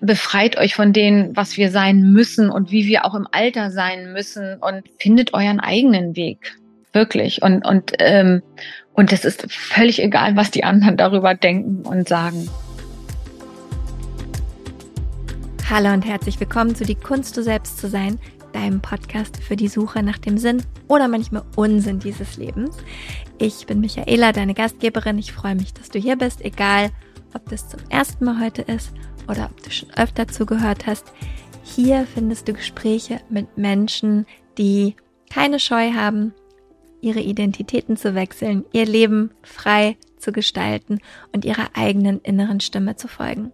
befreit euch von dem, was wir sein müssen und wie wir auch im Alter sein müssen und findet euren eigenen Weg. Wirklich. Und, und, ähm, und es ist völlig egal, was die anderen darüber denken und sagen. Hallo und herzlich willkommen zu Die Kunst, du selbst zu sein, deinem Podcast für die Suche nach dem Sinn oder manchmal Unsinn dieses Lebens. Ich bin Michaela, deine Gastgeberin. Ich freue mich, dass du hier bist, egal ob das zum ersten Mal heute ist oder ob du schon öfter zugehört hast. Hier findest du Gespräche mit Menschen, die keine Scheu haben, ihre Identitäten zu wechseln, ihr Leben frei zu gestalten und ihrer eigenen inneren Stimme zu folgen.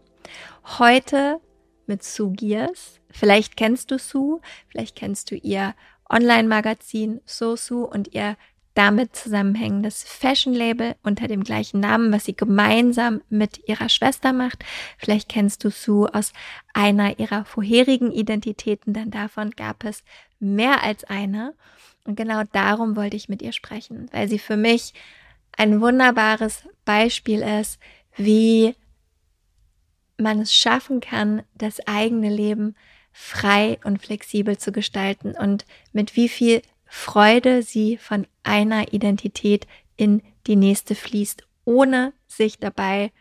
Heute mit Sue Gears. Vielleicht kennst du Sue, vielleicht kennst du ihr Online-Magazin So Sue und ihr damit zusammenhängendes Fashion-Label unter dem gleichen Namen, was sie gemeinsam mit ihrer Schwester macht. Vielleicht kennst du Sue aus einer ihrer vorherigen Identitäten, denn davon gab es mehr als eine. Und genau darum wollte ich mit ihr sprechen, weil sie für mich ein wunderbares Beispiel ist, wie man es schaffen kann, das eigene Leben frei und flexibel zu gestalten und mit wie viel Freude sie von einer Identität in die nächste fließt, ohne sich dabei,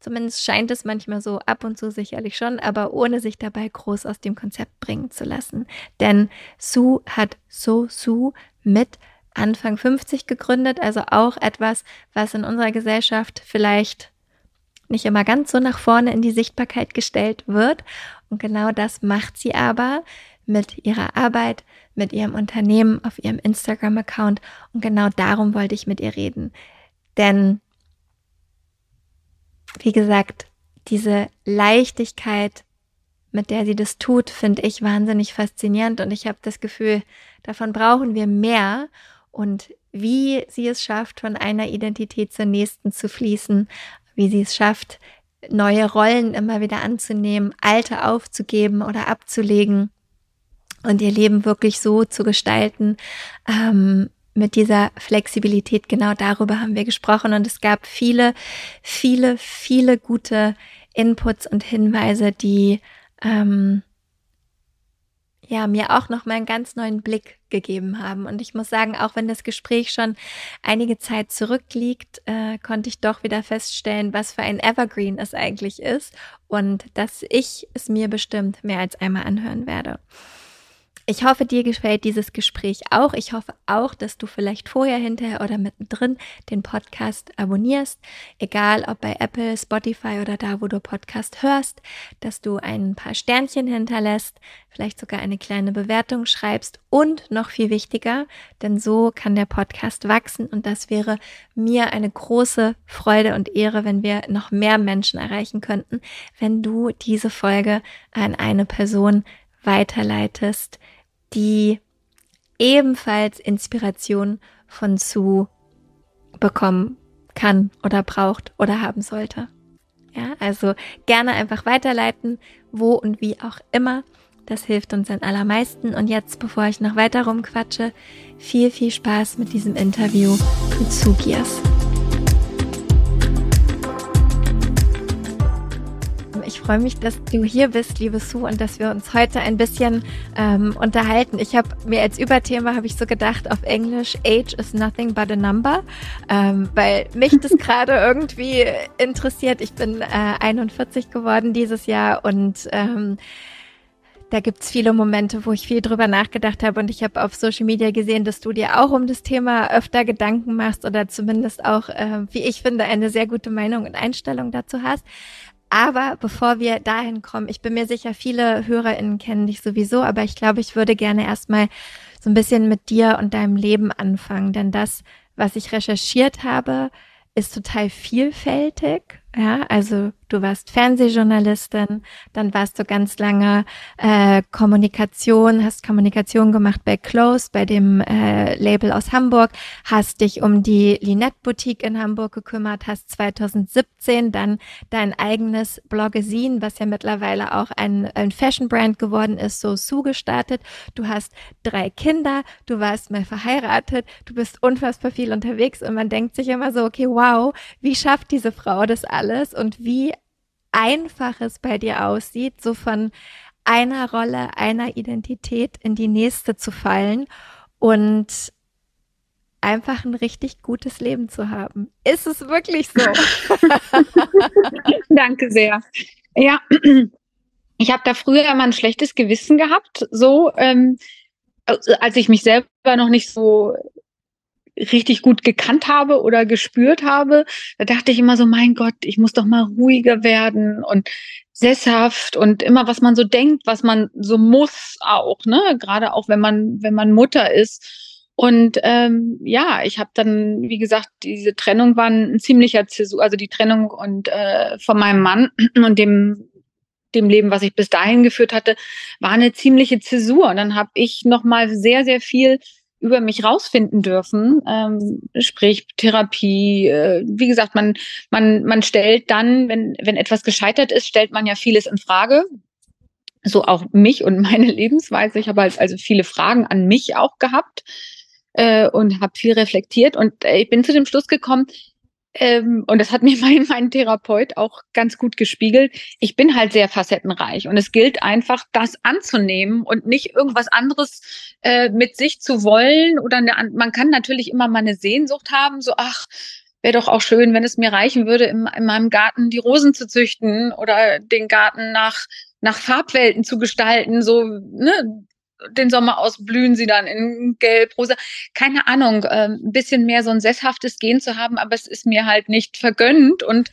zumindest scheint es manchmal so, ab und zu sicherlich schon, aber ohne sich dabei groß aus dem Konzept bringen zu lassen. Denn Sue hat So Sue mit Anfang 50 gegründet, also auch etwas, was in unserer Gesellschaft vielleicht nicht immer ganz so nach vorne in die Sichtbarkeit gestellt wird. Und genau das macht sie aber mit ihrer Arbeit, mit ihrem Unternehmen, auf ihrem Instagram-Account. Und genau darum wollte ich mit ihr reden. Denn, wie gesagt, diese Leichtigkeit, mit der sie das tut, finde ich wahnsinnig faszinierend. Und ich habe das Gefühl, davon brauchen wir mehr. Und wie sie es schafft, von einer Identität zur nächsten zu fließen, wie sie es schafft, neue Rollen immer wieder anzunehmen, alte aufzugeben oder abzulegen und ihr Leben wirklich so zu gestalten, ähm, mit dieser Flexibilität, genau darüber haben wir gesprochen und es gab viele, viele, viele gute Inputs und Hinweise, die ähm, ja mir auch noch mal einen ganz neuen Blick gegeben haben. Und ich muss sagen, auch wenn das Gespräch schon einige Zeit zurückliegt, äh, konnte ich doch wieder feststellen, was für ein Evergreen es eigentlich ist und dass ich es mir bestimmt mehr als einmal anhören werde. Ich hoffe, dir gefällt dieses Gespräch auch. Ich hoffe auch, dass du vielleicht vorher, hinterher oder mittendrin den Podcast abonnierst, egal ob bei Apple, Spotify oder da, wo du Podcast hörst, dass du ein paar Sternchen hinterlässt, vielleicht sogar eine kleine Bewertung schreibst und noch viel wichtiger, denn so kann der Podcast wachsen und das wäre mir eine große Freude und Ehre, wenn wir noch mehr Menschen erreichen könnten, wenn du diese Folge an eine Person weiterleitest, die ebenfalls Inspiration von Sue bekommen kann oder braucht oder haben sollte. Ja, also gerne einfach weiterleiten, wo und wie auch immer. Das hilft uns am allermeisten. Und jetzt, bevor ich noch weiter rumquatsche, viel, viel Spaß mit diesem Interview mit Sugias. Freue mich, dass du hier bist, liebe Sue, und dass wir uns heute ein bisschen ähm, unterhalten. Ich habe mir als Überthema habe ich so gedacht auf Englisch Age is nothing but a number, ähm, weil mich das gerade irgendwie interessiert. Ich bin äh, 41 geworden dieses Jahr und ähm, da gibt's viele Momente, wo ich viel drüber nachgedacht habe und ich habe auf Social Media gesehen, dass du dir auch um das Thema öfter Gedanken machst oder zumindest auch, äh, wie ich finde, eine sehr gute Meinung und Einstellung dazu hast. Aber bevor wir dahin kommen, ich bin mir sicher, viele HörerInnen kennen dich sowieso, aber ich glaube, ich würde gerne erstmal so ein bisschen mit dir und deinem Leben anfangen, denn das, was ich recherchiert habe, ist total vielfältig ja, also du warst Fernsehjournalistin, dann warst du ganz lange äh, Kommunikation, hast Kommunikation gemacht bei Close, bei dem äh, Label aus Hamburg, hast dich um die Linette Boutique in Hamburg gekümmert, hast 2017 dann dein eigenes Bloggesin, was ja mittlerweile auch ein, ein Fashion Brand geworden ist, so zugestartet. Du hast drei Kinder, du warst mal verheiratet, du bist unfassbar viel unterwegs und man denkt sich immer so, okay, wow, wie schafft diese Frau das alles? und wie einfach es bei dir aussieht, so von einer Rolle, einer Identität in die nächste zu fallen und einfach ein richtig gutes Leben zu haben. Ist es wirklich so? Danke sehr. Ja, ich habe da früher immer ein schlechtes Gewissen gehabt, so ähm, als ich mich selber noch nicht so richtig gut gekannt habe oder gespürt habe, da dachte ich immer so, mein Gott, ich muss doch mal ruhiger werden und sesshaft und immer was man so denkt, was man so muss auch, ne? Gerade auch wenn man wenn man Mutter ist. Und ähm, ja, ich habe dann, wie gesagt, diese Trennung war ein ziemlicher Zäsur, also die Trennung und äh, von meinem Mann und dem dem Leben, was ich bis dahin geführt hatte, war eine ziemliche Zäsur. Und dann habe ich noch mal sehr sehr viel über mich rausfinden dürfen, ähm, sprich Therapie. Äh, wie gesagt, man man man stellt dann, wenn wenn etwas gescheitert ist, stellt man ja vieles in Frage. So auch mich und meine Lebensweise. Ich habe halt also viele Fragen an mich auch gehabt äh, und habe viel reflektiert und äh, ich bin zu dem Schluss gekommen, ähm, und das hat mir mein, mein Therapeut auch ganz gut gespiegelt. Ich bin halt sehr facettenreich und es gilt einfach, das anzunehmen und nicht irgendwas anderes äh, mit sich zu wollen. Oder eine, man kann natürlich immer mal eine Sehnsucht haben, so ach, wäre doch auch schön, wenn es mir reichen würde, in, in meinem Garten die Rosen zu züchten oder den Garten nach nach Farbwelten zu gestalten, so ne, den Sommer ausblühen sie dann in Gelb, Rosa. Keine Ahnung, äh, ein bisschen mehr so ein sesshaftes Gehen zu haben, aber es ist mir halt nicht vergönnt. Und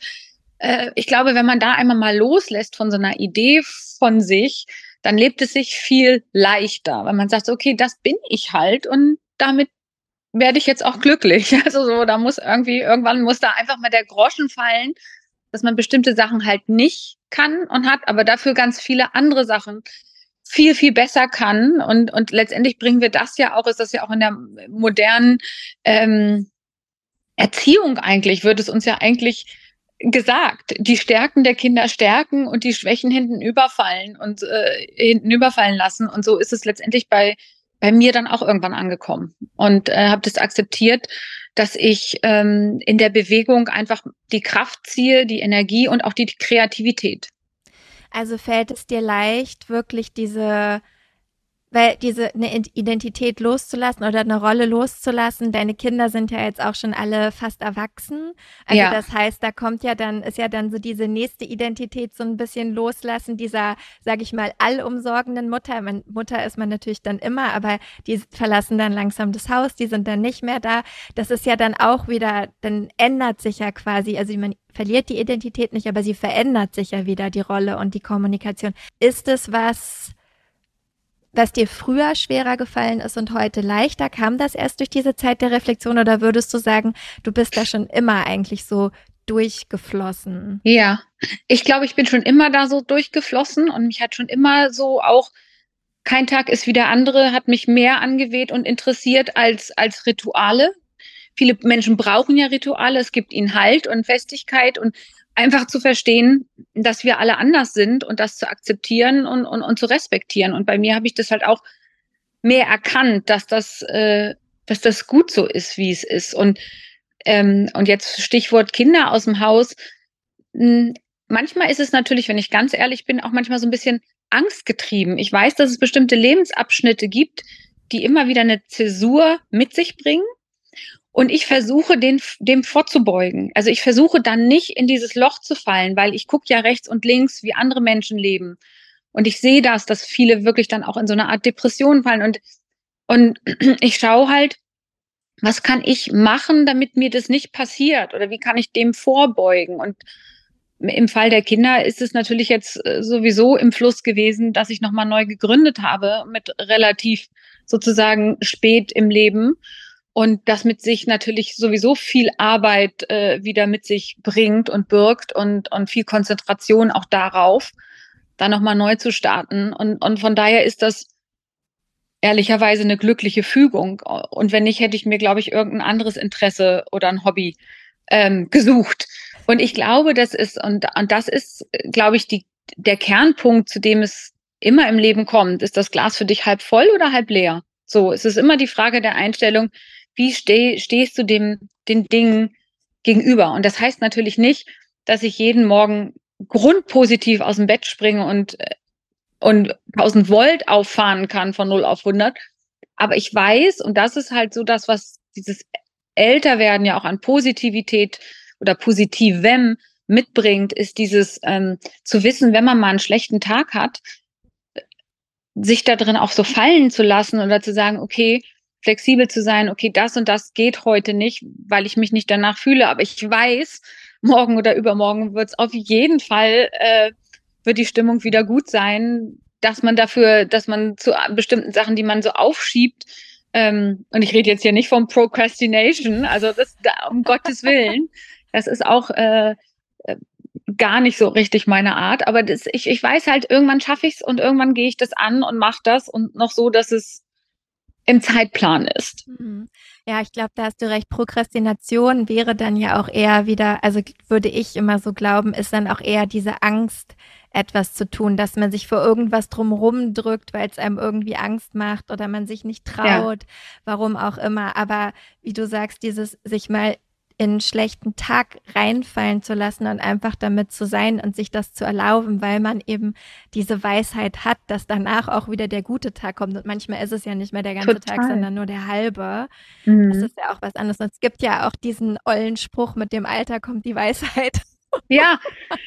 äh, ich glaube, wenn man da einmal mal loslässt von so einer Idee von sich, dann lebt es sich viel leichter, weil man sagt, okay, das bin ich halt und damit werde ich jetzt auch glücklich. Also so, da muss irgendwie, irgendwann muss da einfach mal der Groschen fallen, dass man bestimmte Sachen halt nicht kann und hat, aber dafür ganz viele andere Sachen viel, viel besser kann. Und, und letztendlich bringen wir das ja auch, ist das ja auch in der modernen ähm, Erziehung eigentlich, wird es uns ja eigentlich gesagt, die Stärken der Kinder stärken und die Schwächen hinten überfallen und äh, hinten überfallen lassen. Und so ist es letztendlich bei, bei mir dann auch irgendwann angekommen. Und äh, habe das akzeptiert, dass ich ähm, in der Bewegung einfach die Kraft ziehe, die Energie und auch die Kreativität. Also fällt es dir leicht, wirklich diese weil diese eine Identität loszulassen oder eine Rolle loszulassen. Deine Kinder sind ja jetzt auch schon alle fast erwachsen. Also ja. das heißt, da kommt ja dann ist ja dann so diese nächste Identität so ein bisschen loslassen dieser, sage ich mal, allumsorgenden Mutter. Man, Mutter ist man natürlich dann immer, aber die verlassen dann langsam das Haus, die sind dann nicht mehr da. Das ist ja dann auch wieder, dann ändert sich ja quasi, also man verliert die Identität nicht, aber sie verändert sich ja wieder die Rolle und die Kommunikation. Ist es was was dir früher schwerer gefallen ist und heute leichter? Kam das erst durch diese Zeit der Reflexion oder würdest du sagen, du bist da schon immer eigentlich so durchgeflossen? Ja, ich glaube, ich bin schon immer da so durchgeflossen und mich hat schon immer so auch kein Tag ist wie der andere, hat mich mehr angeweht und interessiert als, als Rituale. Viele Menschen brauchen ja Rituale, es gibt ihnen Halt und Festigkeit und einfach zu verstehen, dass wir alle anders sind und das zu akzeptieren und, und, und zu respektieren. Und bei mir habe ich das halt auch mehr erkannt, dass das, äh, dass das gut so ist, wie es ist. Und, ähm, und jetzt Stichwort Kinder aus dem Haus. Hm, manchmal ist es natürlich, wenn ich ganz ehrlich bin, auch manchmal so ein bisschen angstgetrieben. Ich weiß, dass es bestimmte Lebensabschnitte gibt, die immer wieder eine Zäsur mit sich bringen und ich versuche, den, dem vorzubeugen. Also ich versuche dann nicht in dieses Loch zu fallen, weil ich gucke ja rechts und links, wie andere Menschen leben. Und ich sehe das, dass viele wirklich dann auch in so eine Art Depression fallen. Und, und ich schaue halt, was kann ich machen, damit mir das nicht passiert? Oder wie kann ich dem vorbeugen? Und im Fall der Kinder ist es natürlich jetzt äh, sowieso im Fluss gewesen, dass ich nochmal neu gegründet habe, mit relativ sozusagen spät im Leben und das mit sich natürlich sowieso viel Arbeit äh, wieder mit sich bringt und birgt und, und viel Konzentration auch darauf, da nochmal neu zu starten. Und, und von daher ist das ehrlicherweise eine glückliche Fügung. Und wenn nicht, hätte ich mir, glaube ich, irgendein anderes Interesse oder ein Hobby ähm, gesucht. Und ich glaube, das ist, und, und das ist, glaube ich, die, der Kernpunkt, zu dem es immer im Leben kommt. Ist das Glas für dich halb voll oder halb leer? So, es ist immer die Frage der Einstellung, wie steh, stehst du dem, den Dingen gegenüber? Und das heißt natürlich nicht, dass ich jeden Morgen grundpositiv aus dem Bett springe und, und 1000 Volt auffahren kann von 0 auf 100. Aber ich weiß, und das ist halt so das, was dieses Älterwerden ja auch an Positivität oder Positivem mitbringt, ist dieses ähm, zu wissen, wenn man mal einen schlechten Tag hat, sich da drin auch so fallen zu lassen oder zu sagen, okay, flexibel zu sein, okay, das und das geht heute nicht, weil ich mich nicht danach fühle, aber ich weiß, morgen oder übermorgen wird es auf jeden Fall, äh, wird die Stimmung wieder gut sein, dass man dafür, dass man zu bestimmten Sachen, die man so aufschiebt, ähm, und ich rede jetzt hier nicht vom Procrastination, also das um Gottes Willen, das ist auch äh, äh, gar nicht so richtig meine Art, aber das, ich, ich weiß halt, irgendwann schaffe ich es und irgendwann gehe ich das an und mache das und noch so, dass es im Zeitplan ist. Mhm. Ja, ich glaube, da hast du recht. Prokrastination wäre dann ja auch eher wieder, also würde ich immer so glauben, ist dann auch eher diese Angst, etwas zu tun, dass man sich vor irgendwas drumherum drückt, weil es einem irgendwie Angst macht oder man sich nicht traut, ja. warum auch immer. Aber wie du sagst, dieses sich mal in einen schlechten Tag reinfallen zu lassen und einfach damit zu sein und sich das zu erlauben, weil man eben diese Weisheit hat, dass danach auch wieder der gute Tag kommt. Und manchmal ist es ja nicht mehr der ganze Total. Tag, sondern nur der halbe. Mhm. Das ist ja auch was anderes. Und es gibt ja auch diesen ollen Spruch, mit dem Alter kommt die Weisheit. Ja,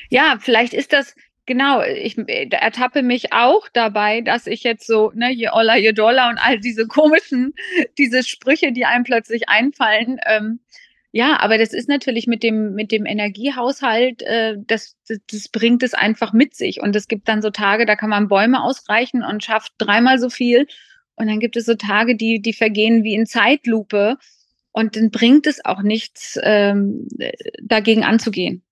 ja, vielleicht ist das, Genau, ich ertappe mich auch dabei, dass ich jetzt so, ne, je Oller, je Dollar und all diese komischen, diese Sprüche, die einem plötzlich einfallen, ähm, ja, aber das ist natürlich mit dem, mit dem Energiehaushalt, äh, das, das, das bringt es einfach mit sich. Und es gibt dann so Tage, da kann man Bäume ausreichen und schafft dreimal so viel. Und dann gibt es so Tage, die, die vergehen wie in Zeitlupe. Und dann bringt es auch nichts, ähm, dagegen anzugehen.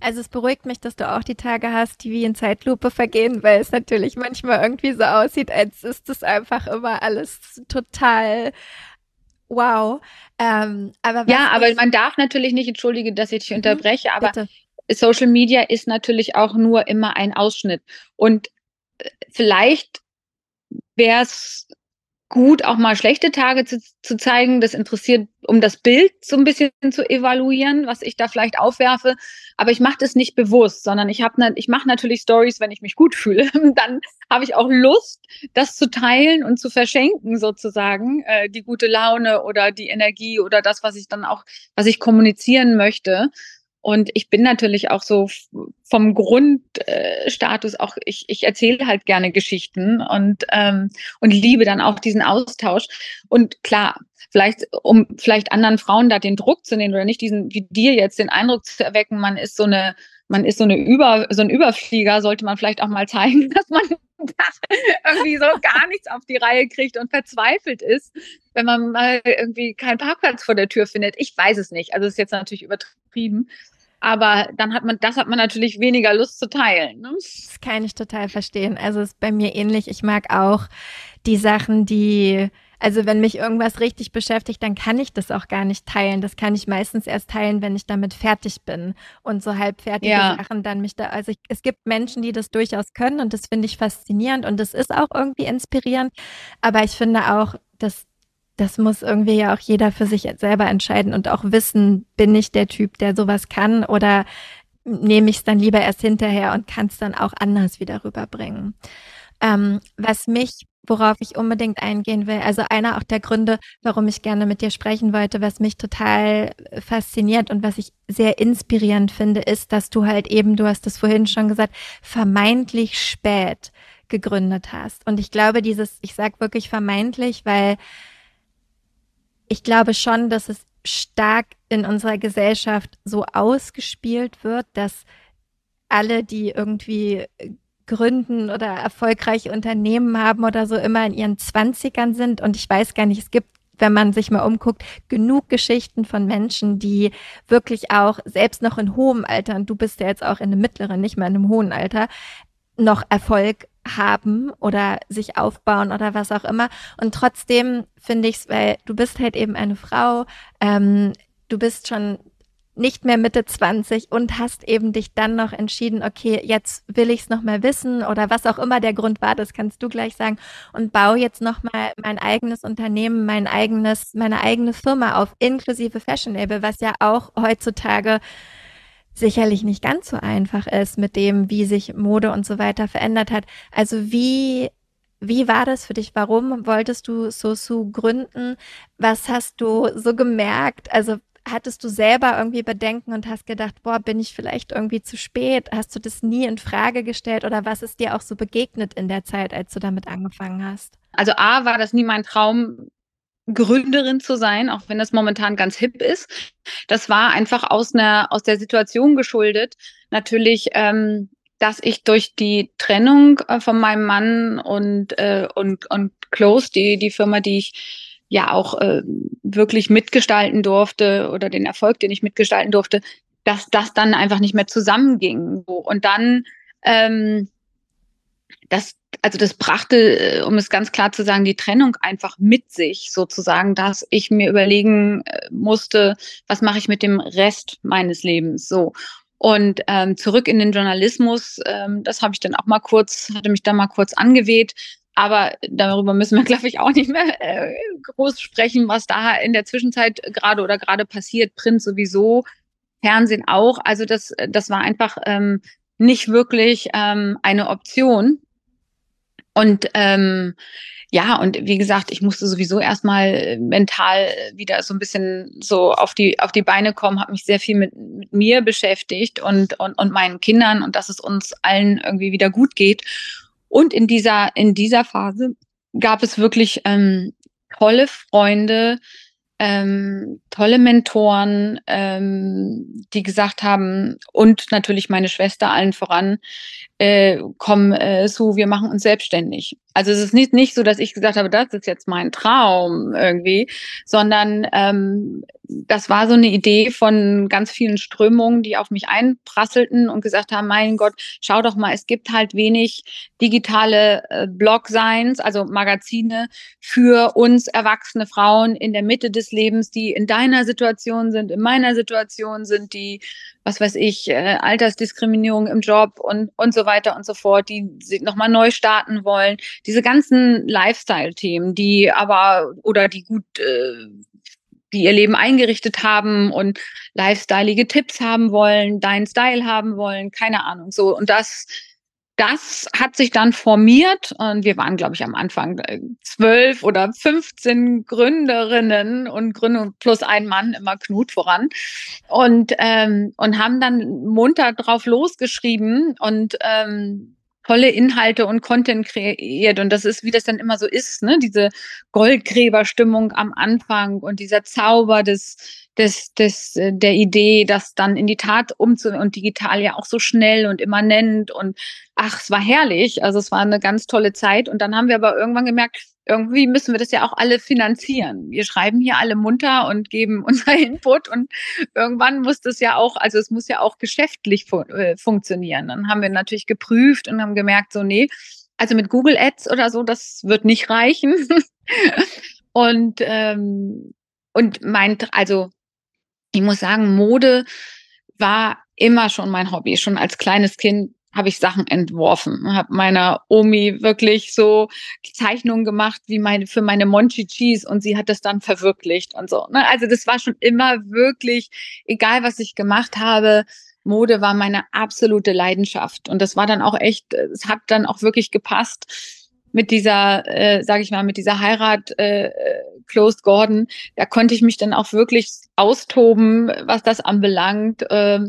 Also es beruhigt mich, dass du auch die Tage hast, die wie in Zeitlupe vergehen, weil es natürlich manchmal irgendwie so aussieht, als ist es einfach immer alles total Wow. Ähm, aber ja, aber man darf natürlich nicht, entschuldige, dass ich dich mhm, unterbreche, aber bitte. Social Media ist natürlich auch nur immer ein Ausschnitt. Und äh, vielleicht wäre es gut, auch mal schlechte Tage zu, zu zeigen. Das interessiert, um das Bild so ein bisschen zu evaluieren, was ich da vielleicht aufwerfe. Aber ich mache das nicht bewusst, sondern ich habe, ne, ich mache natürlich Stories, wenn ich mich gut fühle. Dann habe ich auch Lust, das zu teilen und zu verschenken sozusagen, äh, die gute Laune oder die Energie oder das, was ich dann auch, was ich kommunizieren möchte. Und ich bin natürlich auch so vom Grundstatus auch, ich, ich erzähle halt gerne Geschichten und, ähm, und liebe dann auch diesen Austausch. Und klar, vielleicht, um vielleicht anderen Frauen da den Druck zu nehmen oder nicht diesen, wie dir jetzt den Eindruck zu erwecken, man ist so eine, man ist so eine Über, so ein Überflieger, sollte man vielleicht auch mal zeigen, dass man irgendwie so gar nichts auf die Reihe kriegt und verzweifelt ist, wenn man mal irgendwie keinen Parkplatz vor der Tür findet. Ich weiß es nicht. Also ist jetzt natürlich übertrieben aber dann hat man, das hat man natürlich weniger Lust zu teilen. Ne? Das kann ich total verstehen. Also ist bei mir ähnlich. Ich mag auch die Sachen, die, also wenn mich irgendwas richtig beschäftigt, dann kann ich das auch gar nicht teilen. Das kann ich meistens erst teilen, wenn ich damit fertig bin und so halbfertige ja. Sachen dann mich da, also ich, es gibt Menschen, die das durchaus können und das finde ich faszinierend und das ist auch irgendwie inspirierend. Aber ich finde auch, dass das muss irgendwie ja auch jeder für sich selber entscheiden und auch wissen, bin ich der Typ, der sowas kann oder nehme ich es dann lieber erst hinterher und kann es dann auch anders wieder rüberbringen. Ähm, was mich, worauf ich unbedingt eingehen will, also einer auch der Gründe, warum ich gerne mit dir sprechen wollte, was mich total fasziniert und was ich sehr inspirierend finde, ist, dass du halt eben, du hast es vorhin schon gesagt, vermeintlich spät gegründet hast. Und ich glaube, dieses, ich sag wirklich vermeintlich, weil ich glaube schon, dass es stark in unserer Gesellschaft so ausgespielt wird, dass alle, die irgendwie gründen oder erfolgreiche Unternehmen haben oder so, immer in ihren Zwanzigern sind. Und ich weiß gar nicht, es gibt wenn man sich mal umguckt, genug Geschichten von Menschen, die wirklich auch selbst noch in hohem Alter, und du bist ja jetzt auch in einem mittleren, nicht mehr in einem hohen Alter, noch Erfolg haben oder sich aufbauen oder was auch immer. Und trotzdem finde ich es, weil du bist halt eben eine Frau, ähm, du bist schon nicht mehr Mitte 20 und hast eben dich dann noch entschieden, okay, jetzt will ich es noch mal wissen oder was auch immer der Grund war, das kannst du gleich sagen und baue jetzt noch mal mein eigenes Unternehmen, mein eigenes, meine eigene Firma auf, inklusive Fashion Label, was ja auch heutzutage sicherlich nicht ganz so einfach ist mit dem, wie sich Mode und so weiter verändert hat. Also wie wie war das für dich? Warum wolltest du Sosu gründen? Was hast du so gemerkt? Also hattest du selber irgendwie Bedenken und hast gedacht, boah, bin ich vielleicht irgendwie zu spät? Hast du das nie in Frage gestellt oder was ist dir auch so begegnet in der Zeit, als du damit angefangen hast? Also A war das nie mein Traum, Gründerin zu sein, auch wenn das momentan ganz hip ist. Das war einfach aus einer aus der Situation geschuldet. Natürlich, ähm, dass ich durch die Trennung äh, von meinem Mann und äh, und und Close, die die Firma, die ich ja auch äh, wirklich mitgestalten durfte oder den Erfolg, den ich mitgestalten durfte, dass das dann einfach nicht mehr zusammenging. Und dann ähm, das, also das brachte, äh, um es ganz klar zu sagen, die Trennung einfach mit sich sozusagen, dass ich mir überlegen äh, musste, was mache ich mit dem Rest meines Lebens so. Und ähm, zurück in den Journalismus, ähm, das habe ich dann auch mal kurz, hatte mich dann mal kurz angeweht. Aber darüber müssen wir, glaube ich, auch nicht mehr äh, groß sprechen, was da in der Zwischenzeit gerade oder gerade passiert. Print sowieso, Fernsehen auch. Also das, das war einfach ähm, nicht wirklich ähm, eine Option. Und ähm, ja, und wie gesagt, ich musste sowieso erstmal mental wieder so ein bisschen so auf die, auf die Beine kommen, habe mich sehr viel mit, mit mir beschäftigt und, und, und meinen Kindern und dass es uns allen irgendwie wieder gut geht. Und in dieser, in dieser Phase gab es wirklich ähm, tolle Freunde, ähm, tolle Mentoren, ähm, die gesagt haben, und natürlich meine Schwester allen voran, äh, komm, äh, Sue, wir machen uns selbstständig. Also es ist nicht, nicht so, dass ich gesagt habe, das ist jetzt mein Traum irgendwie, sondern ähm, das war so eine Idee von ganz vielen Strömungen, die auf mich einprasselten und gesagt haben, mein Gott, schau doch mal, es gibt halt wenig digitale äh, Blog-Signs, also Magazine für uns erwachsene Frauen in der Mitte des Lebens, die in deiner Situation sind, in meiner Situation sind, die was weiß ich, äh, Altersdiskriminierung im Job und, und so weiter und so fort, die nochmal neu starten wollen. Diese ganzen Lifestyle-Themen, die aber oder die gut, äh, die ihr Leben eingerichtet haben und lifestyleige Tipps haben wollen, deinen Style haben wollen, keine Ahnung. So, und das das hat sich dann formiert und wir waren, glaube ich, am Anfang äh, zwölf oder 15 Gründerinnen und Gründung plus ein Mann, immer Knut voran und, ähm, und haben dann munter drauf losgeschrieben und ähm, tolle Inhalte und Content kreiert. Und das ist, wie das dann immer so ist, ne? diese Goldgräberstimmung am Anfang und dieser Zauber des des, des, äh, der Idee, das dann in die Tat umzu und digital ja auch so schnell und immanent und ach, es war herrlich. Also es war eine ganz tolle Zeit. Und dann haben wir aber irgendwann gemerkt, irgendwie müssen wir das ja auch alle finanzieren. Wir schreiben hier alle munter und geben unser Input und irgendwann muss das ja auch, also es muss ja auch geschäftlich fu äh, funktionieren. Dann haben wir natürlich geprüft und haben gemerkt, so nee, also mit Google Ads oder so, das wird nicht reichen. und ähm, und mein, also ich muss sagen, Mode war immer schon mein Hobby. Schon als kleines Kind habe ich Sachen entworfen, habe meiner Omi wirklich so Zeichnungen gemacht wie meine für meine Monchichis und sie hat das dann verwirklicht und so. Ne? Also das war schon immer wirklich, egal was ich gemacht habe, Mode war meine absolute Leidenschaft und das war dann auch echt, es hat dann auch wirklich gepasst mit dieser, äh, sage ich mal, mit dieser Heirat äh, Closed Gordon, da konnte ich mich dann auch wirklich austoben, was das anbelangt. Äh,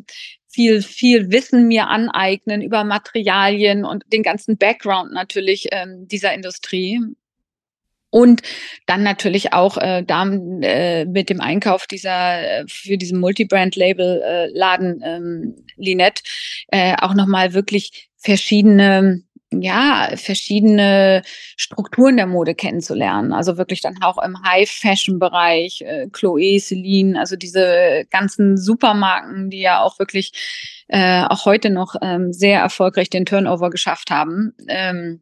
viel, viel Wissen mir aneignen über Materialien und den ganzen Background natürlich ähm, dieser Industrie. Und dann natürlich auch äh, da, äh, mit dem Einkauf dieser äh, für diesen Multibrand-Label äh, ähm, Linette äh, auch nochmal wirklich verschiedene ja, verschiedene Strukturen der Mode kennenzulernen. Also wirklich dann auch im High-Fashion-Bereich, äh, Chloé, Celine, also diese ganzen Supermarken, die ja auch wirklich äh, auch heute noch ähm, sehr erfolgreich den Turnover geschafft haben. Ähm,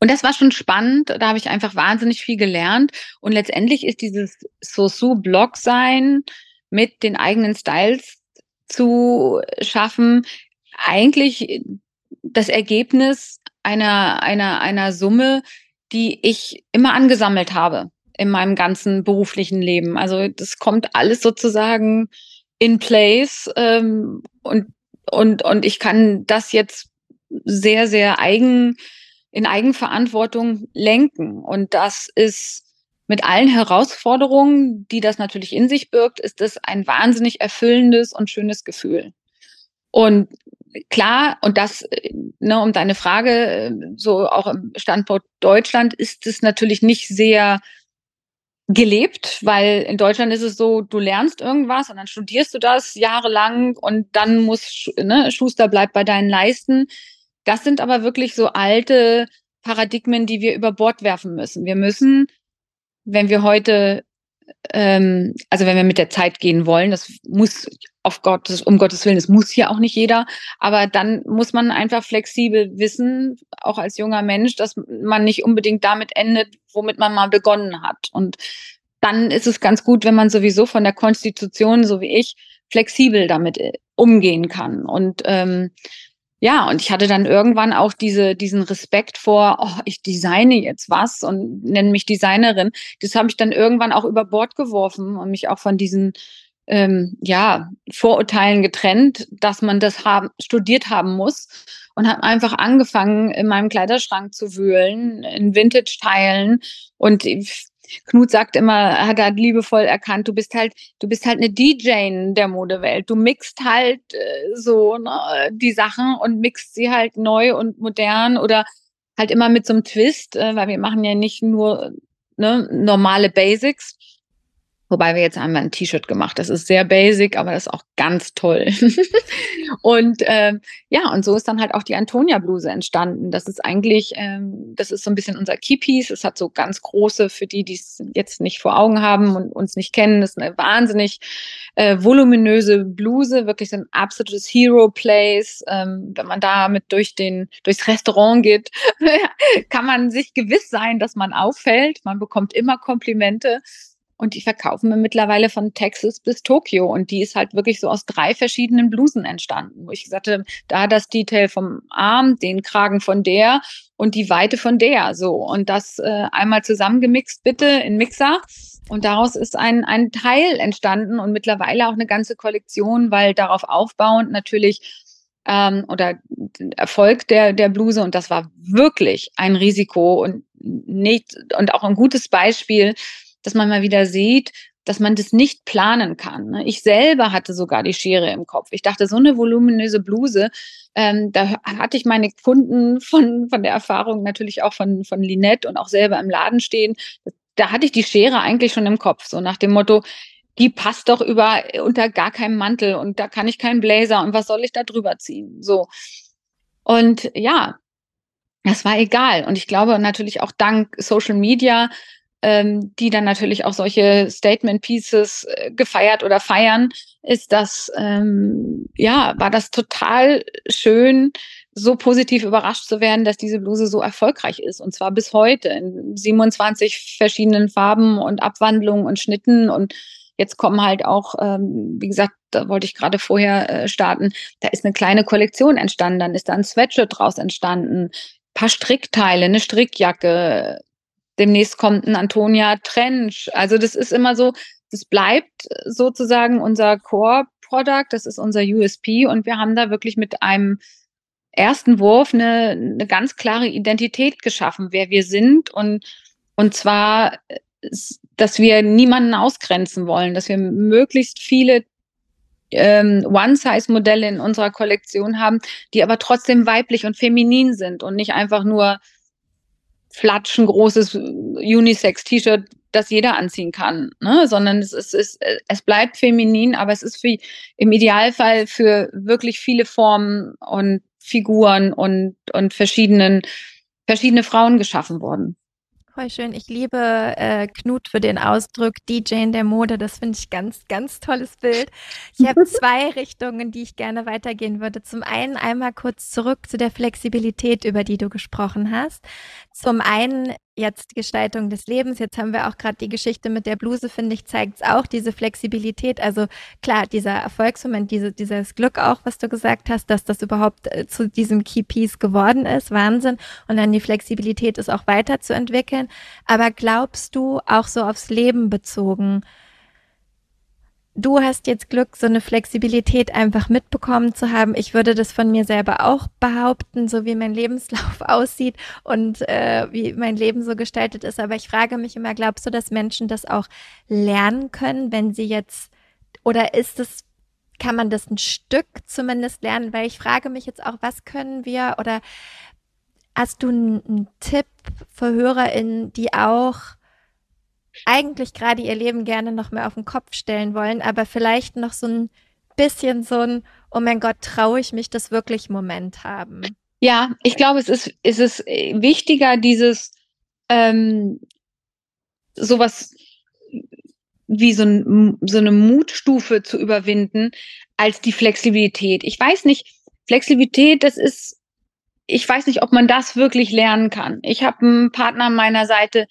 und das war schon spannend. Da habe ich einfach wahnsinnig viel gelernt. Und letztendlich ist dieses Sosu-Blog sein mit den eigenen Styles zu schaffen, eigentlich das Ergebnis einer, einer, einer Summe, die ich immer angesammelt habe in meinem ganzen beruflichen Leben. Also das kommt alles sozusagen in place ähm, und, und, und ich kann das jetzt sehr, sehr eigen, in Eigenverantwortung lenken. Und das ist mit allen Herausforderungen, die das natürlich in sich birgt, ist es ein wahnsinnig erfüllendes und schönes Gefühl. Und klar, und das, ne, um deine Frage, so auch im Standpunkt Deutschland, ist es natürlich nicht sehr gelebt, weil in Deutschland ist es so, du lernst irgendwas und dann studierst du das jahrelang und dann muss, ne, Schuster bleibt bei deinen Leisten. Das sind aber wirklich so alte Paradigmen, die wir über Bord werfen müssen. Wir müssen, wenn wir heute, ähm, also wenn wir mit der Zeit gehen wollen, das muss auf Gottes, um Gottes Willen, das muss hier auch nicht jeder, aber dann muss man einfach flexibel wissen, auch als junger Mensch, dass man nicht unbedingt damit endet, womit man mal begonnen hat. Und dann ist es ganz gut, wenn man sowieso von der Konstitution, so wie ich, flexibel damit äh, umgehen kann. Und ähm, ja, und ich hatte dann irgendwann auch diese, diesen Respekt vor, oh, ich designe jetzt was und nenne mich Designerin. Das habe ich dann irgendwann auch über Bord geworfen und mich auch von diesen ähm, ja, Vorurteilen getrennt, dass man das haben, studiert haben muss und habe einfach angefangen, in meinem Kleiderschrank zu wühlen, in Vintage-Teilen und Knut sagt immer, hat er liebevoll erkannt, du bist halt, du bist halt eine DJ der Modewelt. Du mixt halt äh, so ne, die Sachen und mixt sie halt neu und modern oder halt immer mit so einem Twist, äh, weil wir machen ja nicht nur ne, normale Basics, Wobei wir jetzt einmal ein T-Shirt gemacht. Das ist sehr basic, aber das ist auch ganz toll. und ähm, ja, und so ist dann halt auch die Antonia-Bluse entstanden. Das ist eigentlich, ähm, das ist so ein bisschen unser Keypiece. Es hat so ganz große, für die, die es jetzt nicht vor Augen haben und uns nicht kennen, das ist eine wahnsinnig äh, voluminöse Bluse, wirklich so ein absolutes Hero-Place. Ähm, wenn man damit durch den, durchs Restaurant geht, kann man sich gewiss sein, dass man auffällt. Man bekommt immer Komplimente. Und die verkaufen wir mittlerweile von Texas bis Tokio. Und die ist halt wirklich so aus drei verschiedenen Blusen entstanden, wo ich gesagt habe, da das Detail vom Arm, den Kragen von der und die Weite von der. So. Und das äh, einmal zusammengemixt, bitte, in Mixer. Und daraus ist ein, ein Teil entstanden und mittlerweile auch eine ganze Kollektion, weil darauf aufbauend natürlich ähm, oder Erfolg der, der Bluse und das war wirklich ein Risiko und nicht und auch ein gutes Beispiel, dass man mal wieder sieht, dass man das nicht planen kann. Ne? Ich selber hatte sogar die Schere im Kopf. Ich dachte, so eine voluminöse Bluse, ähm, da hatte ich meine Kunden von, von der Erfahrung natürlich auch von, von Linette und auch selber im Laden stehen. Da hatte ich die Schere eigentlich schon im Kopf, so nach dem Motto, die passt doch über unter gar keinem Mantel und da kann ich keinen Blazer und was soll ich da drüber ziehen? So. Und ja, das war egal. Und ich glaube natürlich auch dank Social Media ähm, die dann natürlich auch solche Statement Pieces äh, gefeiert oder feiern, ist das, ähm, ja, war das total schön, so positiv überrascht zu werden, dass diese Bluse so erfolgreich ist. Und zwar bis heute in 27 verschiedenen Farben und Abwandlungen und Schnitten. Und jetzt kommen halt auch, ähm, wie gesagt, da wollte ich gerade vorher äh, starten, da ist eine kleine Kollektion entstanden, dann ist da ein Sweatshirt draus entstanden, paar Strickteile, eine Strickjacke, demnächst kommt ein Antonia Trench. Also das ist immer so, das bleibt sozusagen unser Core-Product, das ist unser USP und wir haben da wirklich mit einem ersten Wurf eine, eine ganz klare Identität geschaffen, wer wir sind und, und zwar, dass wir niemanden ausgrenzen wollen, dass wir möglichst viele ähm, One-Size-Modelle in unserer Kollektion haben, die aber trotzdem weiblich und feminin sind und nicht einfach nur flatschen großes Unisex-T-Shirt, das jeder anziehen kann, ne? sondern es, ist, es, es bleibt feminin, aber es ist für, im Idealfall für wirklich viele Formen und Figuren und, und verschiedenen, verschiedene Frauen geschaffen worden. Voll schön. Ich liebe äh, Knut für den Ausdruck DJ in der Mode. Das finde ich ganz, ganz tolles Bild. Ich habe zwei Richtungen, die ich gerne weitergehen würde. Zum einen einmal kurz zurück zu der Flexibilität, über die du gesprochen hast. Zum einen jetzt Gestaltung des Lebens. Jetzt haben wir auch gerade die Geschichte mit der Bluse, finde ich, zeigt es auch, diese Flexibilität. Also klar, dieser Erfolgsmoment, diese, dieses Glück auch, was du gesagt hast, dass das überhaupt äh, zu diesem Key Piece geworden ist. Wahnsinn. Und dann die Flexibilität ist auch weiterzuentwickeln. Aber glaubst du auch so aufs Leben bezogen, du hast jetzt Glück, so eine Flexibilität einfach mitbekommen zu haben. Ich würde das von mir selber auch behaupten, so wie mein Lebenslauf aussieht und äh, wie mein Leben so gestaltet ist. Aber ich frage mich immer, glaubst du, dass Menschen das auch lernen können, wenn sie jetzt, oder ist es, kann man das ein Stück zumindest lernen? Weil ich frage mich jetzt auch, was können wir oder hast du einen, einen Tipp für HörerInnen, die auch eigentlich gerade ihr Leben gerne noch mehr auf den Kopf stellen wollen, aber vielleicht noch so ein bisschen so ein, oh mein Gott, traue ich mich das wirklich Moment haben? Ja, ich glaube, es ist, es ist wichtiger, dieses ähm, sowas wie so, ein, so eine Mutstufe zu überwinden, als die Flexibilität. Ich weiß nicht, Flexibilität, das ist, ich weiß nicht, ob man das wirklich lernen kann. Ich habe einen Partner an meiner Seite,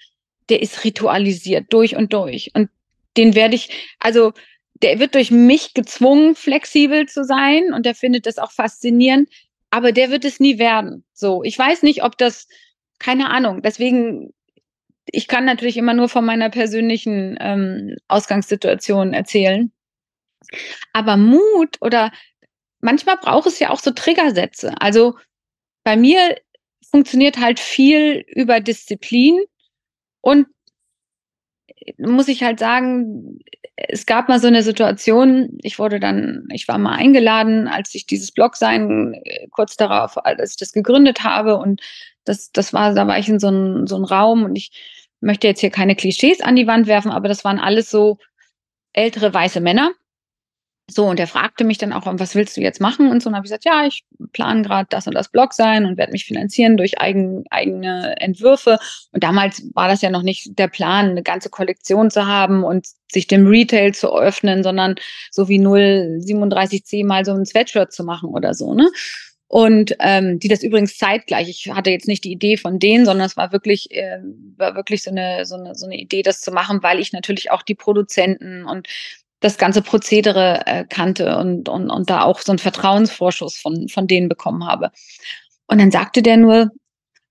der ist ritualisiert durch und durch. Und den werde ich, also der wird durch mich gezwungen, flexibel zu sein und der findet das auch faszinierend, aber der wird es nie werden. So, ich weiß nicht, ob das, keine Ahnung, deswegen, ich kann natürlich immer nur von meiner persönlichen ähm, Ausgangssituation erzählen. Aber Mut oder manchmal braucht es ja auch so Triggersätze. Also bei mir funktioniert halt viel über Disziplin und muss ich halt sagen, es gab mal so eine Situation, ich wurde dann, ich war mal eingeladen, als ich dieses Blog sein, kurz darauf, als ich das gegründet habe. Und das, das war, da war ich in so einem so einem Raum und ich möchte jetzt hier keine Klischees an die Wand werfen, aber das waren alles so ältere weiße Männer so, und er fragte mich dann auch, was willst du jetzt machen? Und so, und habe ich gesagt, ja, ich plane gerade das und das Blog sein und werde mich finanzieren durch eigen, eigene Entwürfe. Und damals war das ja noch nicht der Plan, eine ganze Kollektion zu haben und sich dem Retail zu öffnen, sondern so wie 037C mal so ein Sweatshirt zu machen oder so, ne? Und ähm, die das übrigens zeitgleich. Ich hatte jetzt nicht die Idee von denen, sondern es war wirklich, äh, war wirklich so eine, so eine, so eine Idee, das zu machen, weil ich natürlich auch die Produzenten und das ganze Prozedere äh, kannte und, und, und da auch so einen Vertrauensvorschuss von, von denen bekommen habe. Und dann sagte der nur,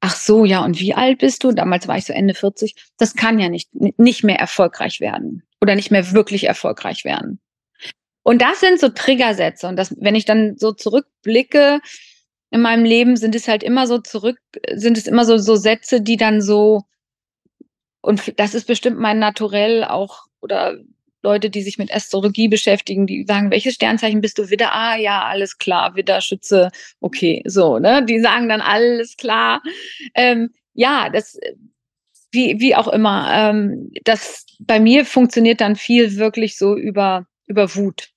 ach so, ja, und wie alt bist du? Damals war ich so Ende 40. Das kann ja nicht, nicht mehr erfolgreich werden oder nicht mehr wirklich erfolgreich werden. Und das sind so Triggersätze. Und das, wenn ich dann so zurückblicke in meinem Leben, sind es halt immer so zurück, sind es immer so, so Sätze, die dann so, und das ist bestimmt mein Naturell auch, oder Leute, die sich mit Astrologie beschäftigen, die sagen, welches Sternzeichen bist du? Widder, ah ja, alles klar, Widder, Schütze, okay, so, ne? Die sagen dann alles klar. Ähm, ja, das, wie, wie auch immer, ähm, das bei mir funktioniert dann viel wirklich so über, über Wut.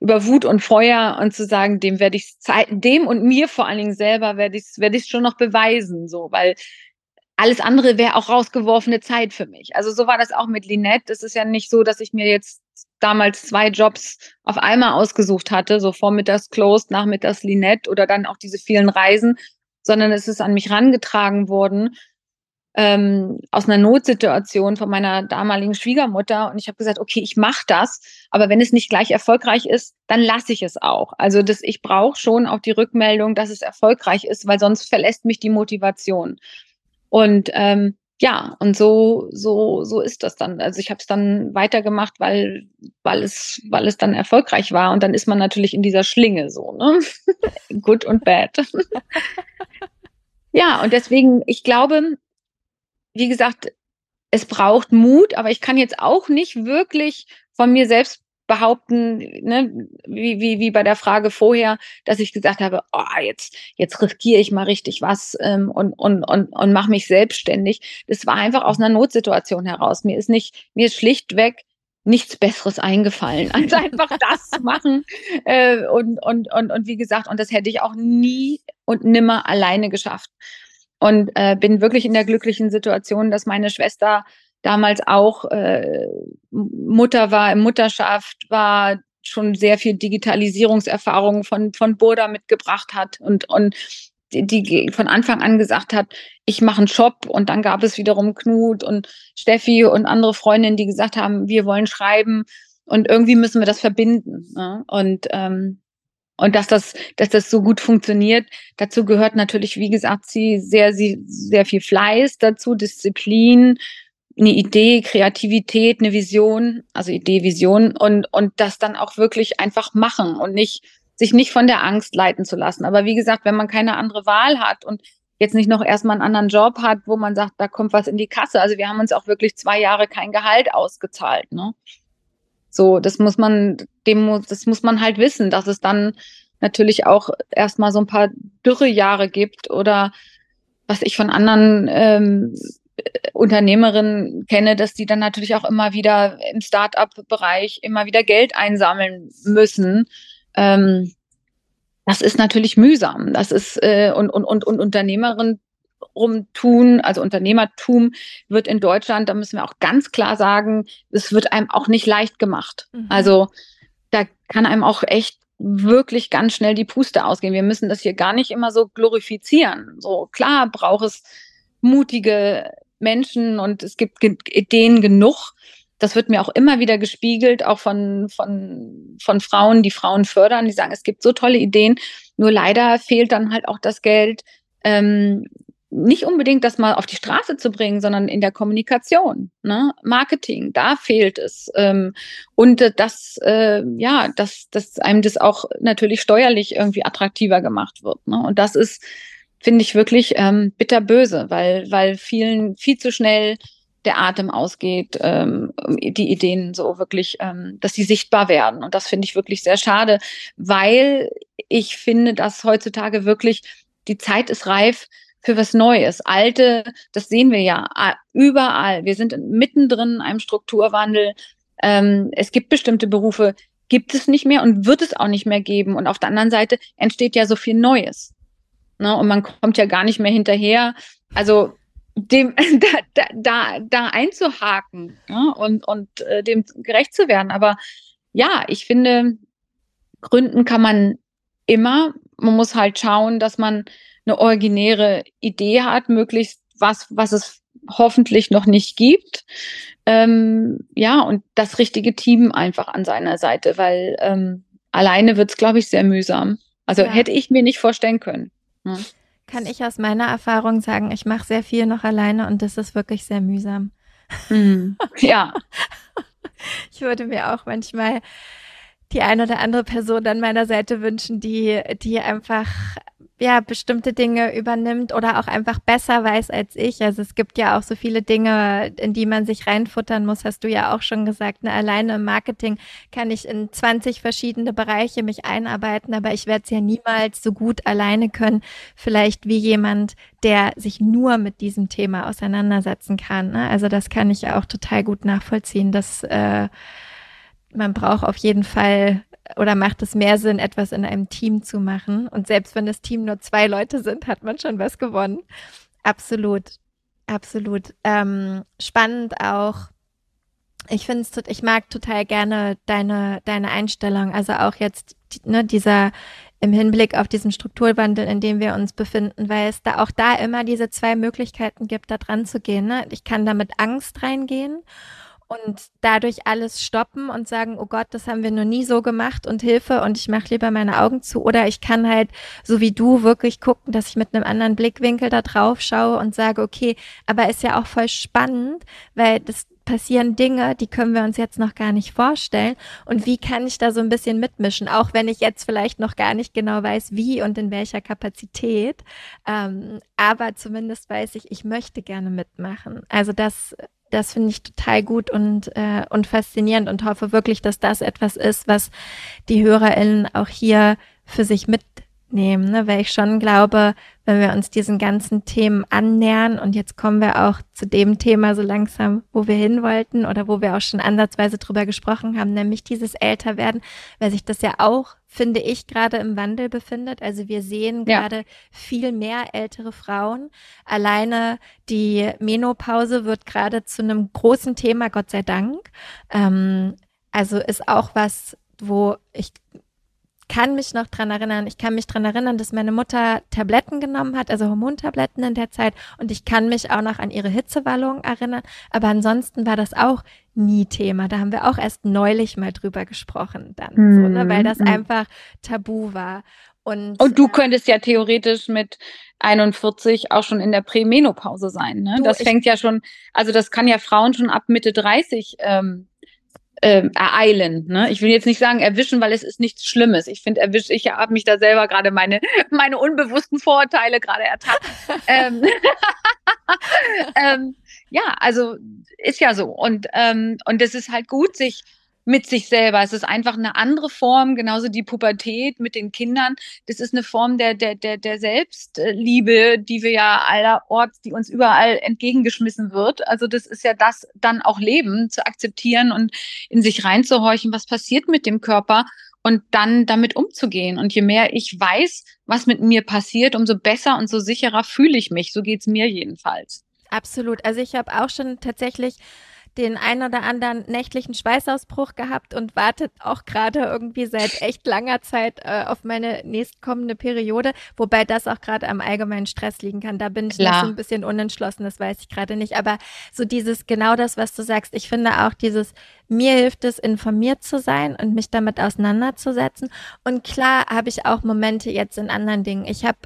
Über Wut und Feuer und zu sagen, dem werde ich dem und mir vor allen Dingen selber werde ich werde ich schon noch beweisen, so, weil alles andere wäre auch rausgeworfene Zeit für mich. Also so war das auch mit Linette. Es ist ja nicht so, dass ich mir jetzt damals zwei Jobs auf einmal ausgesucht hatte, so vormittags Closed, nachmittags Linette oder dann auch diese vielen Reisen, sondern es ist an mich rangetragen worden ähm, aus einer Notsituation von meiner damaligen Schwiegermutter und ich habe gesagt, okay, ich mache das, aber wenn es nicht gleich erfolgreich ist, dann lasse ich es auch. Also das, ich brauche schon auch die Rückmeldung, dass es erfolgreich ist, weil sonst verlässt mich die Motivation. Und ähm, ja, und so, so, so ist das dann. Also ich habe es dann weitergemacht, weil, weil es, weil es dann erfolgreich war. Und dann ist man natürlich in dieser Schlinge so, ne? Good und bad. ja, und deswegen, ich glaube, wie gesagt, es braucht Mut, aber ich kann jetzt auch nicht wirklich von mir selbst behaupten, ne, wie, wie, wie bei der Frage vorher, dass ich gesagt habe, oh, jetzt, jetzt riskiere ich mal richtig was ähm, und, und, und, und mache mich selbstständig. Das war einfach aus einer Notsituation heraus. Mir ist nicht, mir ist schlichtweg nichts Besseres eingefallen, als einfach das zu machen. Äh, und, und, und, und wie gesagt, und das hätte ich auch nie und nimmer alleine geschafft. Und äh, bin wirklich in der glücklichen Situation, dass meine Schwester damals auch äh, Mutter war, im Mutterschaft war, schon sehr viel Digitalisierungserfahrung von, von Burda mitgebracht hat und, und die, die von Anfang an gesagt hat, ich mache einen Shop und dann gab es wiederum Knut und Steffi und andere Freundinnen, die gesagt haben, wir wollen schreiben und irgendwie müssen wir das verbinden. Ne? Und ähm, und dass das, dass das so gut funktioniert, dazu gehört natürlich, wie gesagt, sie sehr, sie, sehr viel Fleiß dazu, Disziplin, eine Idee, Kreativität, eine Vision, also Idee, Vision und, und das dann auch wirklich einfach machen und nicht, sich nicht von der Angst leiten zu lassen. Aber wie gesagt, wenn man keine andere Wahl hat und jetzt nicht noch erstmal einen anderen Job hat, wo man sagt, da kommt was in die Kasse. Also wir haben uns auch wirklich zwei Jahre kein Gehalt ausgezahlt. Ne? So, das muss man, dem muss, das muss man halt wissen, dass es dann natürlich auch erstmal so ein paar Dürrejahre gibt oder was ich von anderen ähm, Unternehmerinnen kenne, dass die dann natürlich auch immer wieder im Start-up-Bereich immer wieder Geld einsammeln müssen. Ähm, das ist natürlich mühsam. Das ist äh, und, und, und, und Unternehmerinnen rumtun, also Unternehmertum wird in Deutschland, da müssen wir auch ganz klar sagen, es wird einem auch nicht leicht gemacht. Mhm. Also da kann einem auch echt wirklich ganz schnell die Puste ausgehen. Wir müssen das hier gar nicht immer so glorifizieren. So klar braucht es mutige Menschen und es gibt Ideen genug. Das wird mir auch immer wieder gespiegelt, auch von, von, von Frauen, die Frauen fördern, die sagen, es gibt so tolle Ideen. Nur leider fehlt dann halt auch das Geld, ähm, nicht unbedingt das mal auf die Straße zu bringen, sondern in der Kommunikation, ne? Marketing, da fehlt es. Ähm, und äh, äh, ja, dass, dass einem das auch natürlich steuerlich irgendwie attraktiver gemacht wird. Ne? Und das ist, finde ich, wirklich ähm, bitterböse, weil, weil vielen viel zu schnell der Atem ausgeht, ähm, die Ideen so wirklich, ähm, dass sie sichtbar werden. Und das finde ich wirklich sehr schade, weil ich finde, dass heutzutage wirklich die Zeit ist reif, für was Neues. Alte, das sehen wir ja überall. Wir sind mittendrin in einem Strukturwandel. Ähm, es gibt bestimmte Berufe, gibt es nicht mehr und wird es auch nicht mehr geben. Und auf der anderen Seite entsteht ja so viel Neues. Ne? Und man kommt ja gar nicht mehr hinterher. Also dem da, da, da, einzuhaken ne? und, und äh, dem gerecht zu werden. Aber ja, ich finde, gründen kann man immer. Man muss halt schauen, dass man eine originäre Idee hat, möglichst was, was es hoffentlich noch nicht gibt. Ähm, ja, und das richtige Team einfach an seiner Seite, weil ähm, alleine wird es, glaube ich, sehr mühsam. Also ja. hätte ich mir nicht vorstellen können. Ne? Kann ich aus meiner Erfahrung sagen, ich mache sehr viel noch alleine und das ist wirklich sehr mühsam. Mhm. Ja. ich würde mir auch manchmal die eine oder andere Person an meiner Seite wünschen, die, die einfach ja bestimmte Dinge übernimmt oder auch einfach besser weiß als ich. Also es gibt ja auch so viele Dinge, in die man sich reinfuttern muss, hast du ja auch schon gesagt. Ne? Alleine im Marketing kann ich in 20 verschiedene Bereiche mich einarbeiten, aber ich werde es ja niemals so gut alleine können, vielleicht wie jemand, der sich nur mit diesem Thema auseinandersetzen kann. Ne? Also das kann ich ja auch total gut nachvollziehen, dass äh, man braucht auf jeden Fall oder macht es mehr Sinn, etwas in einem Team zu machen? Und selbst wenn das Team nur zwei Leute sind, hat man schon was gewonnen. Absolut, absolut. Ähm, spannend auch. Ich finde ich mag total gerne deine, deine Einstellung. Also auch jetzt, ne, dieser, im Hinblick auf diesen Strukturwandel, in dem wir uns befinden, weil es da auch da immer diese zwei Möglichkeiten gibt, da dran zu gehen. Ne? Ich kann da mit Angst reingehen und dadurch alles stoppen und sagen, oh Gott, das haben wir noch nie so gemacht und Hilfe und ich mache lieber meine Augen zu. Oder ich kann halt, so wie du, wirklich gucken, dass ich mit einem anderen Blickwinkel da drauf schaue und sage, okay, aber ist ja auch voll spannend, weil das passieren Dinge, die können wir uns jetzt noch gar nicht vorstellen. Und wie kann ich da so ein bisschen mitmischen, auch wenn ich jetzt vielleicht noch gar nicht genau weiß, wie und in welcher Kapazität. Ähm, aber zumindest weiß ich, ich möchte gerne mitmachen. Also das das finde ich total gut und, äh, und faszinierend und hoffe wirklich, dass das etwas ist, was die HörerInnen auch hier für sich mitnehmen, ne? weil ich schon glaube, wenn wir uns diesen ganzen Themen annähern und jetzt kommen wir auch zu dem Thema so langsam, wo wir hin wollten oder wo wir auch schon ansatzweise drüber gesprochen haben, nämlich dieses Älterwerden, weil sich das ja auch finde ich, gerade im Wandel befindet. Also wir sehen ja. gerade viel mehr ältere Frauen. Alleine die Menopause wird gerade zu einem großen Thema, Gott sei Dank. Ähm, also ist auch was, wo ich kann mich noch dran erinnern, ich kann mich dran erinnern, dass meine Mutter Tabletten genommen hat, also Hormontabletten in der Zeit und ich kann mich auch noch an ihre Hitzewallung erinnern, aber ansonsten war das auch nie Thema. Da haben wir auch erst neulich mal drüber gesprochen dann, mm, so, ne, weil das mm. einfach tabu war. Und, und du äh, könntest ja theoretisch mit 41 auch schon in der Prämenopause sein. Ne? Du, das fängt ja schon, also das kann ja Frauen schon ab Mitte 30 ähm, ähm, ereilen. Ne? Ich will jetzt nicht sagen erwischen, weil es ist nichts Schlimmes. Ich finde, erwisch, ich habe mich da selber gerade meine, meine unbewussten Vorurteile gerade ertappt. ähm, ähm, ja, also ist ja so. Und, ähm, und es ist halt gut, sich mit sich selber. Es ist einfach eine andere Form, genauso die Pubertät mit den Kindern. Das ist eine Form der, der, der, der Selbstliebe, die wir ja allerorts, die uns überall entgegengeschmissen wird. Also das ist ja das dann auch Leben, zu akzeptieren und in sich reinzuhorchen, was passiert mit dem Körper und dann damit umzugehen. Und je mehr ich weiß, was mit mir passiert, umso besser und so sicherer fühle ich mich. So geht's mir jedenfalls. Absolut. Also ich habe auch schon tatsächlich den ein oder anderen nächtlichen Schweißausbruch gehabt und wartet auch gerade irgendwie seit echt langer Zeit äh, auf meine nächstkommende Periode, wobei das auch gerade am allgemeinen Stress liegen kann. Da bin ich Klar. noch so ein bisschen unentschlossen, das weiß ich gerade nicht. Aber so dieses, genau das, was du sagst, ich finde auch dieses, mir hilft es, informiert zu sein und mich damit auseinanderzusetzen. Und klar habe ich auch Momente jetzt in anderen Dingen. Ich habe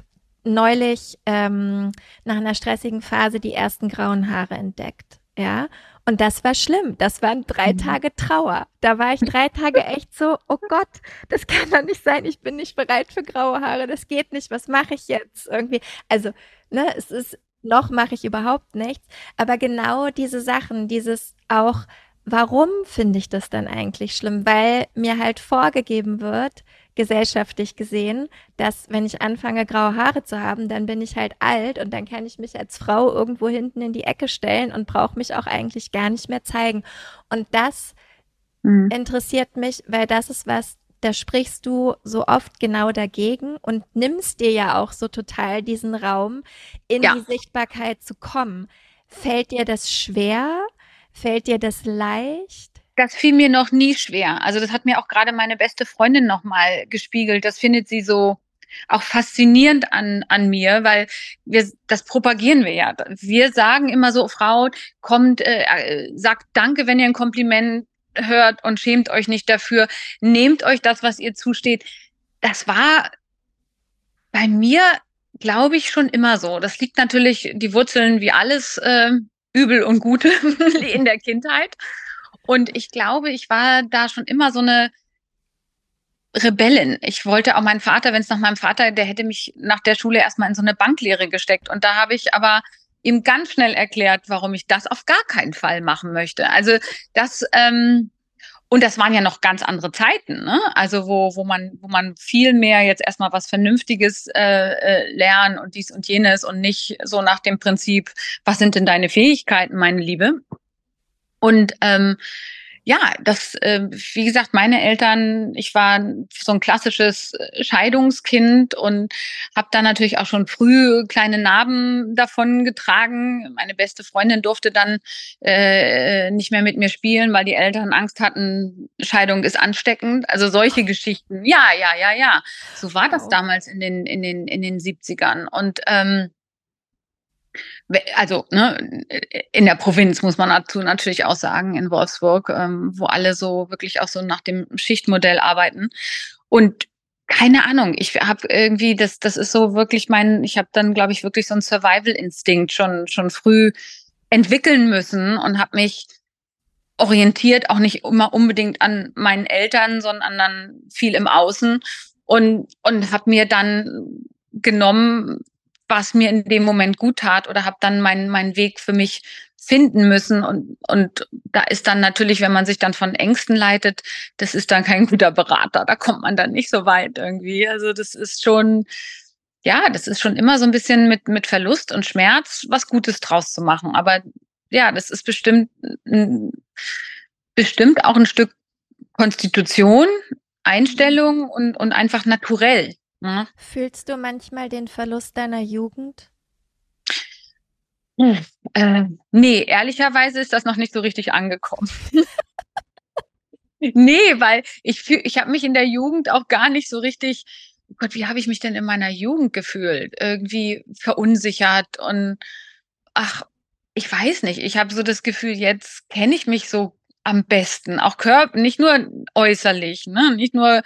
neulich ähm, nach einer stressigen Phase die ersten grauen Haare entdeckt. Ja, und das war schlimm. Das waren drei mhm. Tage Trauer. Da war ich drei Tage echt so, oh Gott, das kann doch nicht sein. Ich bin nicht bereit für graue Haare. Das geht nicht. Was mache ich jetzt irgendwie? Also, ne, es ist, noch mache ich überhaupt nichts. Aber genau diese Sachen, dieses auch, warum finde ich das dann eigentlich schlimm? Weil mir halt vorgegeben wird, gesellschaftlich gesehen, dass wenn ich anfange, graue Haare zu haben, dann bin ich halt alt und dann kann ich mich als Frau irgendwo hinten in die Ecke stellen und brauche mich auch eigentlich gar nicht mehr zeigen. Und das mhm. interessiert mich, weil das ist was, da sprichst du so oft genau dagegen und nimmst dir ja auch so total diesen Raum, in ja. die Sichtbarkeit zu kommen. Fällt dir das schwer? Fällt dir das leicht? Das fiel mir noch nie schwer. Also das hat mir auch gerade meine beste Freundin nochmal gespiegelt. Das findet sie so auch faszinierend an, an mir, weil wir, das propagieren wir ja. Wir sagen immer so, Frau, kommt, äh, äh, sagt Danke, wenn ihr ein Kompliment hört und schämt euch nicht dafür. Nehmt euch das, was ihr zusteht. Das war bei mir, glaube ich, schon immer so. Das liegt natürlich, die Wurzeln wie alles äh, Übel und Gute in der Kindheit. Und ich glaube, ich war da schon immer so eine Rebellin. Ich wollte auch meinen Vater, wenn es nach meinem Vater, der hätte mich nach der Schule erstmal in so eine Banklehre gesteckt. Und da habe ich aber ihm ganz schnell erklärt, warum ich das auf gar keinen Fall machen möchte. Also das, ähm, und das waren ja noch ganz andere Zeiten, ne? Also wo, wo man, wo man viel mehr jetzt erstmal was Vernünftiges äh, äh, lernen und dies und jenes und nicht so nach dem Prinzip, was sind denn deine Fähigkeiten, meine Liebe? Und ähm, ja, das, äh, wie gesagt, meine Eltern, ich war so ein klassisches Scheidungskind und habe da natürlich auch schon früh kleine Narben davon getragen. Meine beste Freundin durfte dann äh, nicht mehr mit mir spielen, weil die Eltern Angst hatten, Scheidung ist ansteckend. Also solche Geschichten. Ja, ja, ja, ja. So war das damals in den, in den, in den 70ern. Und ähm, also ne, in der Provinz muss man dazu natürlich auch sagen, in Wolfsburg, ähm, wo alle so wirklich auch so nach dem Schichtmodell arbeiten. Und keine Ahnung, ich habe irgendwie, das, das ist so wirklich mein, ich habe dann, glaube ich, wirklich so einen Survival-Instinkt schon, schon früh entwickeln müssen und habe mich orientiert, auch nicht immer unbedingt an meinen Eltern, sondern dann viel im Außen und, und habe mir dann genommen, was mir in dem Moment gut tat oder habe dann meinen meinen Weg für mich finden müssen und und da ist dann natürlich, wenn man sich dann von Ängsten leitet, das ist dann kein guter Berater, da kommt man dann nicht so weit irgendwie. Also das ist schon ja, das ist schon immer so ein bisschen mit mit Verlust und Schmerz was Gutes draus zu machen, aber ja, das ist bestimmt bestimmt auch ein Stück Konstitution, Einstellung und und einfach naturell. Mhm. Fühlst du manchmal den Verlust deiner Jugend? Hm, äh, nee, ehrlicherweise ist das noch nicht so richtig angekommen. nee, weil ich fühl, ich habe mich in der Jugend auch gar nicht so richtig, oh Gott, wie habe ich mich denn in meiner Jugend gefühlt? Irgendwie verunsichert und ach, ich weiß nicht. Ich habe so das Gefühl, jetzt kenne ich mich so am besten, auch körper, nicht nur äußerlich, ne, nicht nur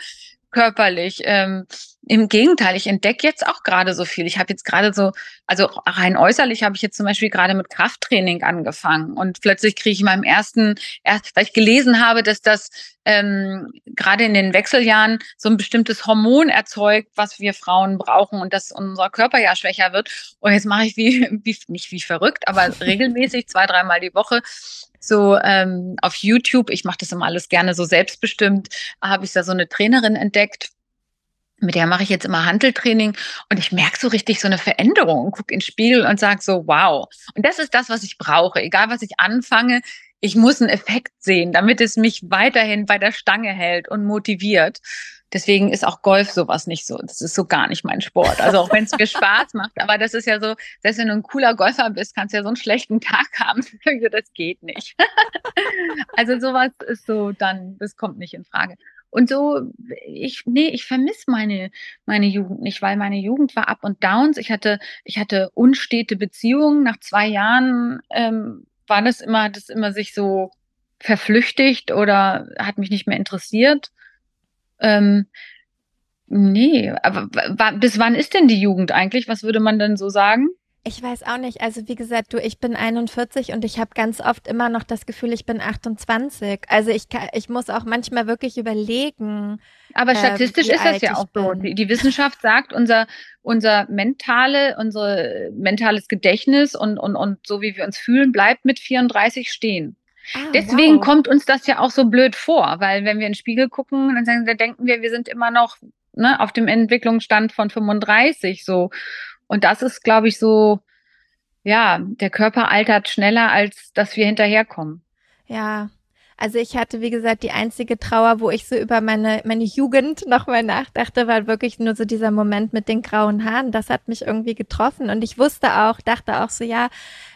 körperlich. Ähm, im Gegenteil, ich entdecke jetzt auch gerade so viel. Ich habe jetzt gerade so, also rein äußerlich habe ich jetzt zum Beispiel gerade mit Krafttraining angefangen und plötzlich kriege ich in meinem ersten, erst, weil ich gelesen habe, dass das ähm, gerade in den Wechseljahren so ein bestimmtes Hormon erzeugt, was wir Frauen brauchen und dass unser Körper ja schwächer wird. Und jetzt mache ich wie, wie nicht wie verrückt, aber regelmäßig zwei, dreimal die Woche so ähm, auf YouTube, ich mache das immer alles gerne so selbstbestimmt, habe ich da so eine Trainerin entdeckt, mit der mache ich jetzt immer Handeltraining und ich merke so richtig so eine Veränderung gucke ins Spiegel und sage so, wow. Und das ist das, was ich brauche. Egal, was ich anfange, ich muss einen Effekt sehen, damit es mich weiterhin bei der Stange hält und motiviert. Deswegen ist auch Golf sowas nicht so. Das ist so gar nicht mein Sport. Also auch wenn es mir Spaß macht, aber das ist ja so, selbst wenn du ein cooler Golfer bist, kannst du ja so einen schlechten Tag haben. das geht nicht. also sowas ist so dann, das kommt nicht in Frage. Und so, ich, nee, ich vermisse meine, meine Jugend nicht, weil meine Jugend war up und downs. Ich hatte, ich hatte unstete Beziehungen. Nach zwei Jahren ähm, war das immer, das immer sich so verflüchtigt oder hat mich nicht mehr interessiert. Ähm, nee, aber bis wann ist denn die Jugend eigentlich? Was würde man denn so sagen? Ich weiß auch nicht. Also wie gesagt, du, ich bin 41 und ich habe ganz oft immer noch das Gefühl, ich bin 28. Also ich, ich muss auch manchmal wirklich überlegen. Aber ähm, statistisch äh, ist das ja auch so. Die, die, Wissenschaft sagt, unser, unser mentale, unser mentales Gedächtnis und, und, und so wie wir uns fühlen, bleibt mit 34 stehen. Ah, Deswegen wow. kommt uns das ja auch so blöd vor, weil wenn wir in den Spiegel gucken, dann sagen, da denken wir, wir sind immer noch ne, auf dem Entwicklungsstand von 35 so. Und das ist, glaube ich, so, ja, der Körper altert schneller, als dass wir hinterherkommen. Ja. Also ich hatte, wie gesagt, die einzige Trauer, wo ich so über meine, meine Jugend nochmal nachdachte, war wirklich nur so dieser Moment mit den grauen Haaren. Das hat mich irgendwie getroffen. Und ich wusste auch, dachte auch so, ja,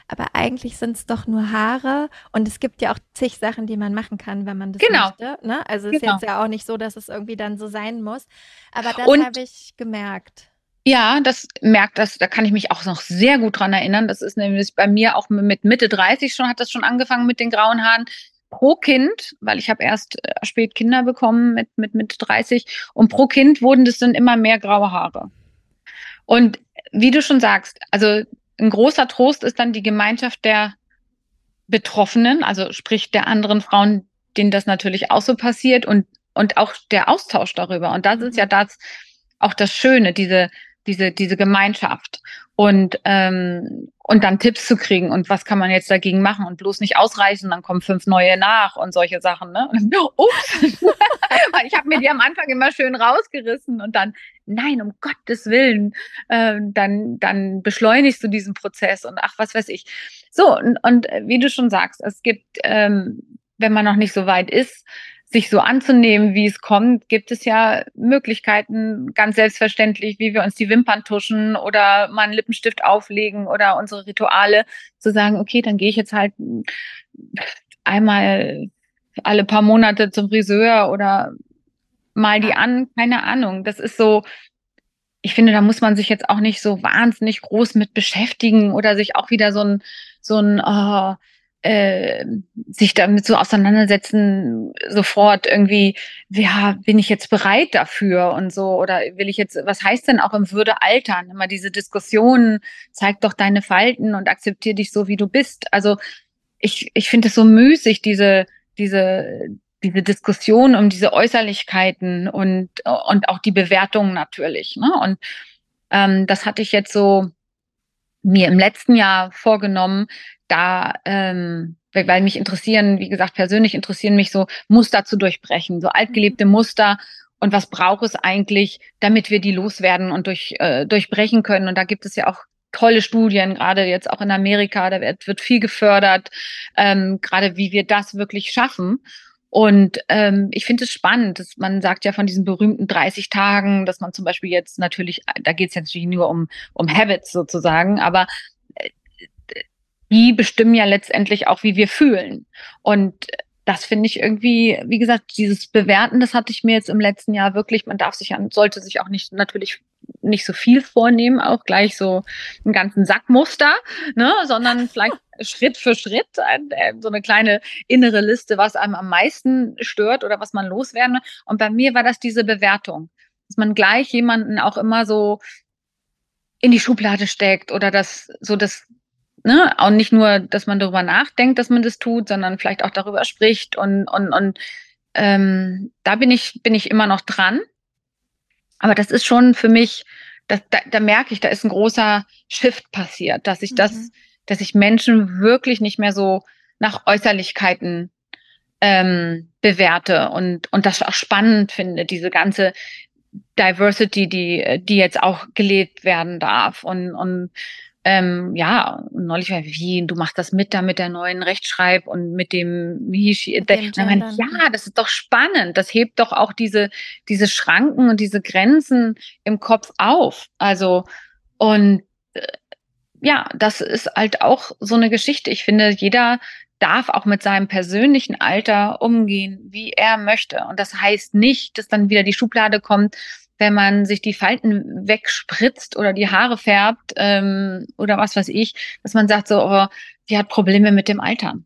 aber eigentlich sind es doch nur Haare. Und es gibt ja auch zig Sachen, die man machen kann, wenn man das genau. möchte. Ne? Also es genau. ist jetzt ja auch nicht so, dass es irgendwie dann so sein muss. Aber das habe ich gemerkt. Ja, das merkt das, da kann ich mich auch noch sehr gut dran erinnern. Das ist nämlich bei mir auch mit Mitte 30 schon, hat das schon angefangen mit den grauen Haaren pro Kind, weil ich habe erst äh, spät Kinder bekommen mit, mit Mitte 30 und pro Kind wurden das dann immer mehr graue Haare. Und wie du schon sagst, also ein großer Trost ist dann die Gemeinschaft der Betroffenen, also sprich der anderen Frauen, denen das natürlich auch so passiert und, und auch der Austausch darüber. Und das ist ja das, auch das Schöne, diese, diese, diese Gemeinschaft und, ähm, und dann Tipps zu kriegen und was kann man jetzt dagegen machen und bloß nicht ausreißen, dann kommen fünf neue nach und solche Sachen. Ne? Und, ups, ich habe mir die am Anfang immer schön rausgerissen und dann, nein, um Gottes Willen, äh, dann, dann beschleunigst du diesen Prozess und ach, was weiß ich. So, und, und wie du schon sagst, es gibt, ähm, wenn man noch nicht so weit ist, sich so anzunehmen, wie es kommt, gibt es ja Möglichkeiten, ganz selbstverständlich, wie wir uns die Wimpern tuschen oder mal einen Lippenstift auflegen oder unsere Rituale, zu sagen, okay, dann gehe ich jetzt halt einmal alle paar Monate zum Friseur oder mal die an, keine Ahnung. Das ist so, ich finde, da muss man sich jetzt auch nicht so wahnsinnig groß mit beschäftigen oder sich auch wieder so ein, so ein, oh, äh, sich damit so auseinandersetzen, sofort irgendwie, ja, bin ich jetzt bereit dafür und so, oder will ich jetzt, was heißt denn auch im Würde altern? Immer diese Diskussionen, zeig doch deine Falten und akzeptier dich so, wie du bist. Also ich, ich finde es so müßig, diese, diese, diese Diskussion um diese Äußerlichkeiten und, und auch die Bewertungen natürlich. Ne? Und ähm, das hatte ich jetzt so mir im letzten Jahr vorgenommen, da, ähm, weil mich interessieren, wie gesagt, persönlich interessieren mich so Muster zu durchbrechen, so altgelebte Muster und was braucht es eigentlich, damit wir die loswerden und durch, äh, durchbrechen können. Und da gibt es ja auch tolle Studien, gerade jetzt auch in Amerika, da wird, wird viel gefördert, ähm, gerade wie wir das wirklich schaffen. Und ähm, ich finde es spannend, dass man sagt ja von diesen berühmten 30 Tagen, dass man zum Beispiel jetzt natürlich, da geht es jetzt natürlich nur um, um Habits sozusagen, aber äh, die bestimmen ja letztendlich auch, wie wir fühlen. Und das finde ich irgendwie, wie gesagt, dieses Bewerten, das hatte ich mir jetzt im letzten Jahr wirklich, man darf sich, sollte sich auch nicht natürlich nicht so viel vornehmen, auch gleich so einen ganzen Sackmuster, ne, sondern vielleicht Schritt für Schritt äh, so eine kleine innere Liste, was einem am meisten stört oder was man loswerden. Und bei mir war das diese Bewertung. dass man gleich jemanden auch immer so in die Schublade steckt oder das so das ne, auch nicht nur, dass man darüber nachdenkt, dass man das tut, sondern vielleicht auch darüber spricht und und und ähm, da bin ich bin ich immer noch dran. Aber das ist schon für mich, das, da, da merke ich, da ist ein großer Shift passiert, dass ich das, mhm. dass ich Menschen wirklich nicht mehr so nach Äußerlichkeiten ähm, bewerte und, und das auch spannend finde, diese ganze Diversity, die, die jetzt auch gelebt werden darf. Und, und ähm, ja, neulich war wie, du machst das mit da mit der neuen Rechtschreib und mit dem Hishi. Mit dem meine, ja, das ist doch spannend. Das hebt doch auch diese, diese Schranken und diese Grenzen im Kopf auf. Also, und äh, ja, das ist halt auch so eine Geschichte. Ich finde, jeder darf auch mit seinem persönlichen Alter umgehen, wie er möchte. Und das heißt nicht, dass dann wieder die Schublade kommt, wenn man sich die Falten wegspritzt oder die Haare färbt ähm, oder was weiß ich, dass man sagt so, oh, die hat Probleme mit dem Altern.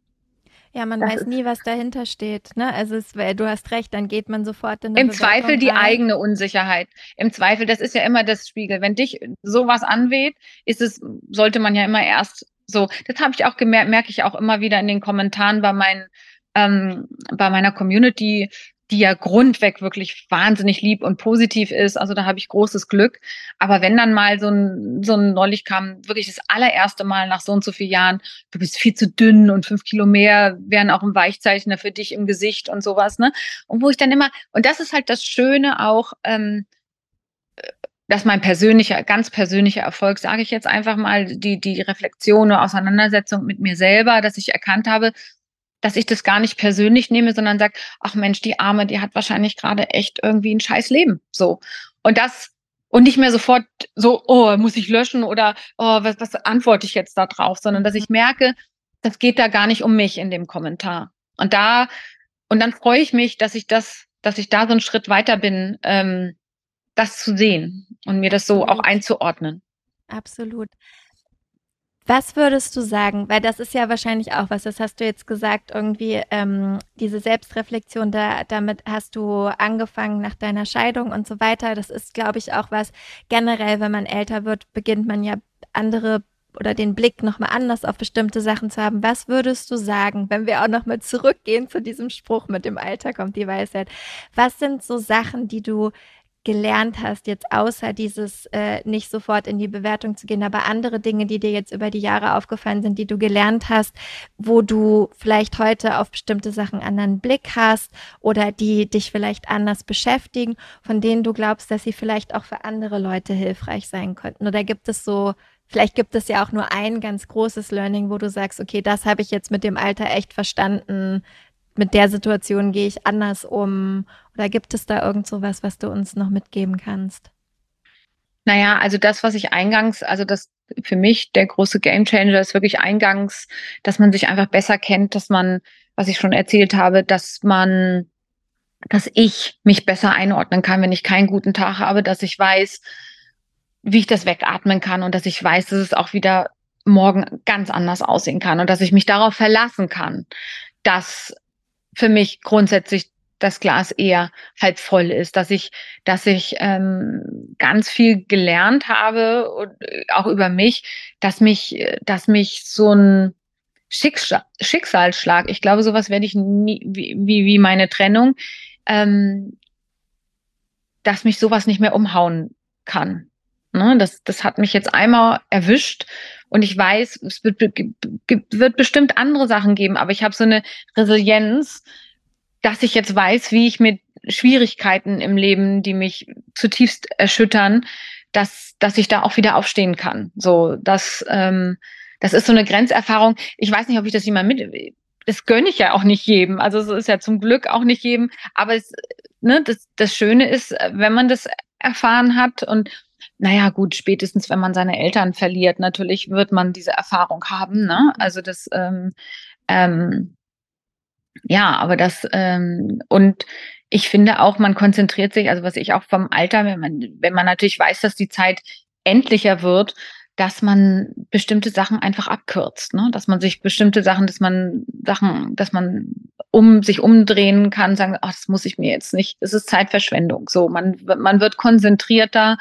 Ja, man das weiß nie, was dahinter steht. Ne? Also es, du hast recht, dann geht man sofort in eine Im Bewertung Zweifel die rein. eigene Unsicherheit. Im Zweifel, das ist ja immer das Spiegel. Wenn dich sowas anweht, ist es, sollte man ja immer erst so. Das habe ich auch gemerkt, merke ich auch immer wieder in den Kommentaren bei meinen ähm, bei meiner Community, die ja grundweg wirklich wahnsinnig lieb und positiv ist. Also da habe ich großes Glück. Aber wenn dann mal so ein, so ein neulich kam, wirklich das allererste Mal nach so und so vielen Jahren, du bist viel zu dünn und fünf Kilo mehr wären auch ein Weichzeichner für dich im Gesicht und sowas, ne? Und wo ich dann immer, und das ist halt das Schöne auch, ähm, dass mein persönlicher, ganz persönlicher Erfolg, sage ich jetzt einfach mal, die, die Reflexion oder Auseinandersetzung mit mir selber, dass ich erkannt habe, dass ich das gar nicht persönlich nehme, sondern sage, ach Mensch, die Arme, die hat wahrscheinlich gerade echt irgendwie ein scheiß Leben. So. Und das, und nicht mehr sofort so, oh, muss ich löschen oder oh, was, was antworte ich jetzt da drauf, sondern dass ich merke, das geht da gar nicht um mich in dem Kommentar. Und da, und dann freue ich mich, dass ich das, dass ich da so einen Schritt weiter bin, ähm, das zu sehen und mir das so auch einzuordnen. Absolut. Was würdest du sagen? Weil das ist ja wahrscheinlich auch was, das hast du jetzt gesagt, irgendwie ähm, diese Selbstreflexion, da, damit hast du angefangen nach deiner Scheidung und so weiter. Das ist, glaube ich, auch was generell, wenn man älter wird, beginnt man ja andere oder den Blick nochmal anders auf bestimmte Sachen zu haben. Was würdest du sagen, wenn wir auch nochmal zurückgehen zu diesem Spruch mit dem Alter kommt die Weisheit? Was sind so Sachen, die du gelernt hast, jetzt außer dieses äh, nicht sofort in die Bewertung zu gehen, aber andere Dinge, die dir jetzt über die Jahre aufgefallen sind, die du gelernt hast, wo du vielleicht heute auf bestimmte Sachen anderen Blick hast oder die dich vielleicht anders beschäftigen, von denen du glaubst, dass sie vielleicht auch für andere Leute hilfreich sein könnten? Oder gibt es so Vielleicht gibt es ja auch nur ein ganz großes Learning, wo du sagst, okay, das habe ich jetzt mit dem Alter echt verstanden mit der Situation gehe ich anders um? Oder gibt es da irgend so was, was du uns noch mitgeben kannst? Naja, also das, was ich eingangs, also das für mich der große Gamechanger ist wirklich eingangs, dass man sich einfach besser kennt, dass man, was ich schon erzählt habe, dass man, dass ich mich besser einordnen kann, wenn ich keinen guten Tag habe, dass ich weiß, wie ich das wegatmen kann und dass ich weiß, dass es auch wieder morgen ganz anders aussehen kann und dass ich mich darauf verlassen kann, dass für mich grundsätzlich das Glas eher halb voll ist, dass ich, dass ich ähm, ganz viel gelernt habe und äh, auch über mich, dass mich, dass mich so ein Schicksal, Schicksalsschlag, ich glaube, sowas werde ich nie, wie, wie, wie meine Trennung, ähm, dass mich sowas nicht mehr umhauen kann. Ne? Das, das hat mich jetzt einmal erwischt und ich weiß, es wird, wird bestimmt andere Sachen geben, aber ich habe so eine Resilienz, dass ich jetzt weiß, wie ich mit Schwierigkeiten im Leben, die mich zutiefst erschüttern, dass, dass ich da auch wieder aufstehen kann. So, das, ähm, das ist so eine Grenzerfahrung. Ich weiß nicht, ob ich das jemand mit, das gönne ich ja auch nicht jedem. Also es ist ja zum Glück auch nicht jedem. Aber es, ne, das, das Schöne ist, wenn man das erfahren hat und naja, gut, spätestens wenn man seine Eltern verliert, natürlich wird man diese Erfahrung haben. Ne? Also das, ähm, ähm, ja, aber das, ähm, und ich finde auch, man konzentriert sich, also was ich auch vom Alter, wenn man, wenn man natürlich weiß, dass die Zeit endlicher wird, dass man bestimmte Sachen einfach abkürzt, ne? dass man sich bestimmte Sachen, dass man Sachen, dass man um sich umdrehen kann, sagen, ach, das muss ich mir jetzt nicht, das ist Zeitverschwendung. So, man, man wird konzentrierter,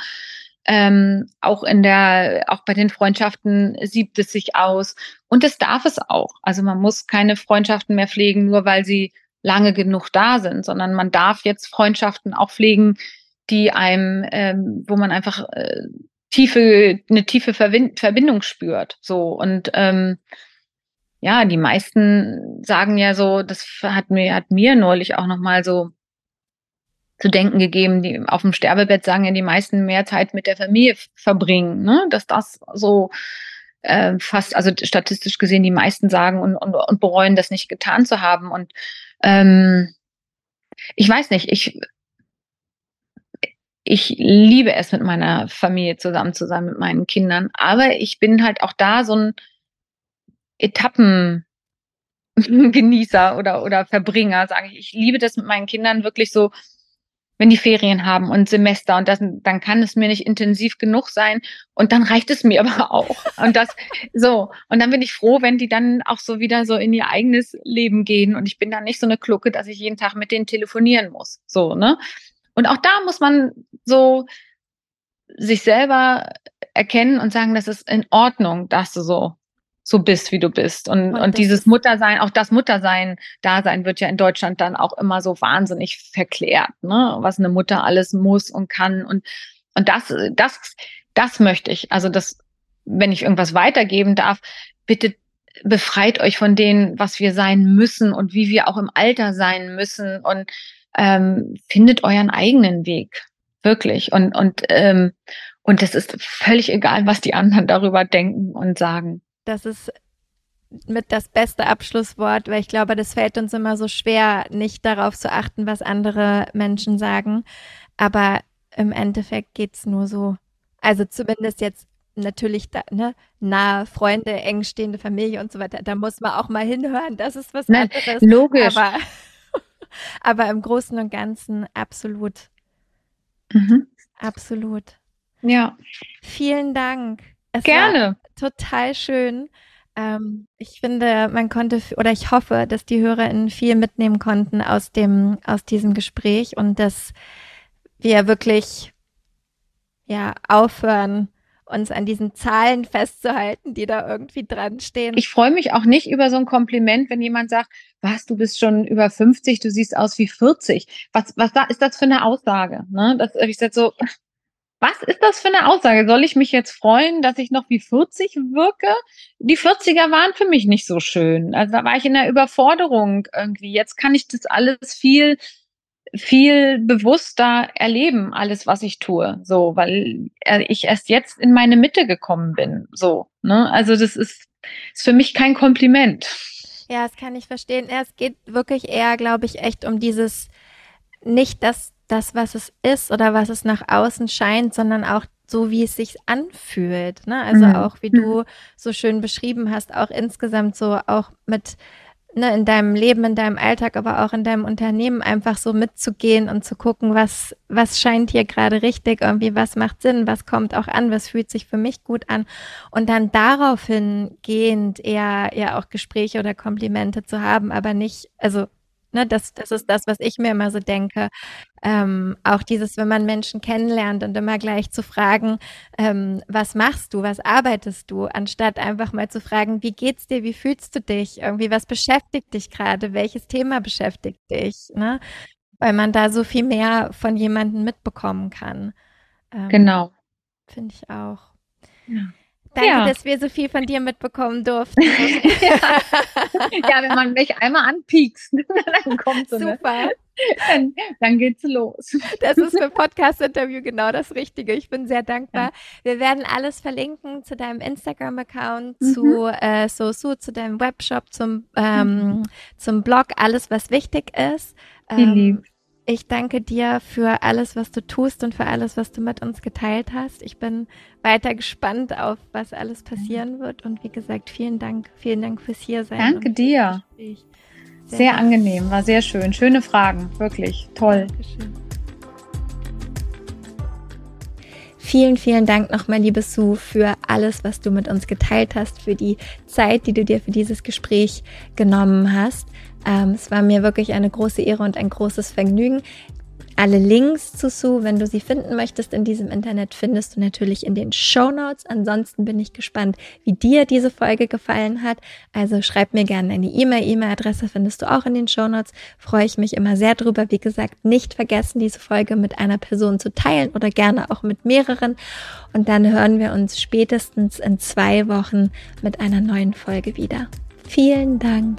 ähm, auch in der, auch bei den Freundschaften siebt es sich aus. Und das darf es auch. Also man muss keine Freundschaften mehr pflegen, nur weil sie lange genug da sind, sondern man darf jetzt Freundschaften auch pflegen, die einem, ähm, wo man einfach äh, tiefe, eine tiefe Verbind Verbindung spürt. So und ähm, ja, die meisten sagen ja so, das hat mir, hat mir neulich auch nochmal so zu denken gegeben, die auf dem Sterbebett sagen ja die meisten mehr Zeit mit der Familie verbringen, ne? dass das so äh, fast, also statistisch gesehen die meisten sagen und, und, und bereuen, das nicht getan zu haben. Und ähm, ich weiß nicht, ich, ich liebe es, mit meiner Familie zusammen zu sein, mit meinen Kindern, aber ich bin halt auch da so ein Etappengenießer oder, oder Verbringer, sage ich. Ich liebe das mit meinen Kindern wirklich so wenn die Ferien haben und Semester und das, dann kann es mir nicht intensiv genug sein und dann reicht es mir aber auch. Und das so. Und dann bin ich froh, wenn die dann auch so wieder so in ihr eigenes Leben gehen und ich bin dann nicht so eine Klucke, dass ich jeden Tag mit denen telefonieren muss. So, ne? Und auch da muss man so sich selber erkennen und sagen, das ist in Ordnung, dass du so so bist, wie du bist. Und, und, und dieses Muttersein, auch das Muttersein, Dasein wird ja in Deutschland dann auch immer so wahnsinnig verklärt, ne? was eine Mutter alles muss und kann. Und, und das, das, das möchte ich. Also das, wenn ich irgendwas weitergeben darf, bitte befreit euch von dem, was wir sein müssen und wie wir auch im Alter sein müssen und ähm, findet euren eigenen Weg. Wirklich. Und, und, ähm, und es ist völlig egal, was die anderen darüber denken und sagen das ist mit das beste Abschlusswort, weil ich glaube, das fällt uns immer so schwer, nicht darauf zu achten, was andere Menschen sagen. Aber im Endeffekt geht es nur so. Also zumindest jetzt natürlich da, ne, nahe Freunde, engstehende Familie und so weiter. Da muss man auch mal hinhören. Das ist was Nein, anderes. Logisch. Aber, aber im Großen und Ganzen absolut. Mhm. Absolut. Ja. Vielen Dank. Es Gerne. Total schön. Ähm, ich finde, man konnte oder ich hoffe, dass die HörerInnen viel mitnehmen konnten aus dem, aus diesem Gespräch und dass wir wirklich ja aufhören, uns an diesen Zahlen festzuhalten, die da irgendwie dran stehen. Ich freue mich auch nicht über so ein Kompliment, wenn jemand sagt, was, du bist schon über 50, du siehst aus wie 40. Was, was da ist das für eine Aussage? Ne? Das, ich sag so, was ist das für eine Aussage? Soll ich mich jetzt freuen, dass ich noch wie 40 wirke? Die 40er waren für mich nicht so schön. Also da war ich in der Überforderung irgendwie. Jetzt kann ich das alles viel, viel bewusster erleben, alles, was ich tue. So, weil ich erst jetzt in meine Mitte gekommen bin. So, ne? Also das ist, ist für mich kein Kompliment. Ja, das kann ich verstehen. Es geht wirklich eher, glaube ich, echt um dieses, nicht das das, was es ist oder was es nach außen scheint, sondern auch so, wie es sich anfühlt. Ne? Also mhm. auch, wie du so schön beschrieben hast, auch insgesamt so auch mit ne, in deinem Leben, in deinem Alltag, aber auch in deinem Unternehmen einfach so mitzugehen und zu gucken, was, was scheint hier gerade richtig, irgendwie, was macht Sinn, was kommt auch an, was fühlt sich für mich gut an. Und dann daraufhin gehend eher, eher auch Gespräche oder Komplimente zu haben, aber nicht, also Ne, das, das ist das, was ich mir immer so denke. Ähm, auch dieses, wenn man Menschen kennenlernt und immer gleich zu fragen, ähm, was machst du, was arbeitest du, anstatt einfach mal zu fragen, wie geht's dir, wie fühlst du dich, irgendwie, was beschäftigt dich gerade, welches Thema beschäftigt dich, ne? Weil man da so viel mehr von jemandem mitbekommen kann. Ähm, genau. Finde ich auch. Ja. Danke, ja. dass wir so viel von dir mitbekommen durften. ja. wenn man mich einmal anpiekst, dann kommt so Super. Eine, dann, dann, geht's los. Das ist für Podcast-Interview genau das Richtige. Ich bin sehr dankbar. Ja. Wir werden alles verlinken zu deinem Instagram-Account, mhm. zu äh, Sosu, zu deinem Webshop, zum, ähm, mhm. zum Blog, alles, was wichtig ist. Ähm, ich danke dir für alles, was du tust und für alles, was du mit uns geteilt hast. Ich bin weiter gespannt auf, was alles passieren wird. Und wie gesagt, vielen Dank, vielen Dank fürs Hiersein. Danke dir. Sehr, sehr angenehm, war sehr schön. Schöne Fragen, wirklich toll. Dankeschön. Vielen, vielen Dank nochmal, liebe Sue, für alles, was du mit uns geteilt hast, für die Zeit, die du dir für dieses Gespräch genommen hast. Ähm, es war mir wirklich eine große Ehre und ein großes Vergnügen. Alle Links zu Sue, wenn du sie finden möchtest in diesem Internet, findest du natürlich in den Show Notes. Ansonsten bin ich gespannt, wie dir diese Folge gefallen hat. Also schreib mir gerne eine E-Mail. E-Mail-Adresse findest du auch in den Show Notes. Freue ich mich immer sehr drüber. Wie gesagt, nicht vergessen, diese Folge mit einer Person zu teilen oder gerne auch mit mehreren. Und dann hören wir uns spätestens in zwei Wochen mit einer neuen Folge wieder. Vielen Dank.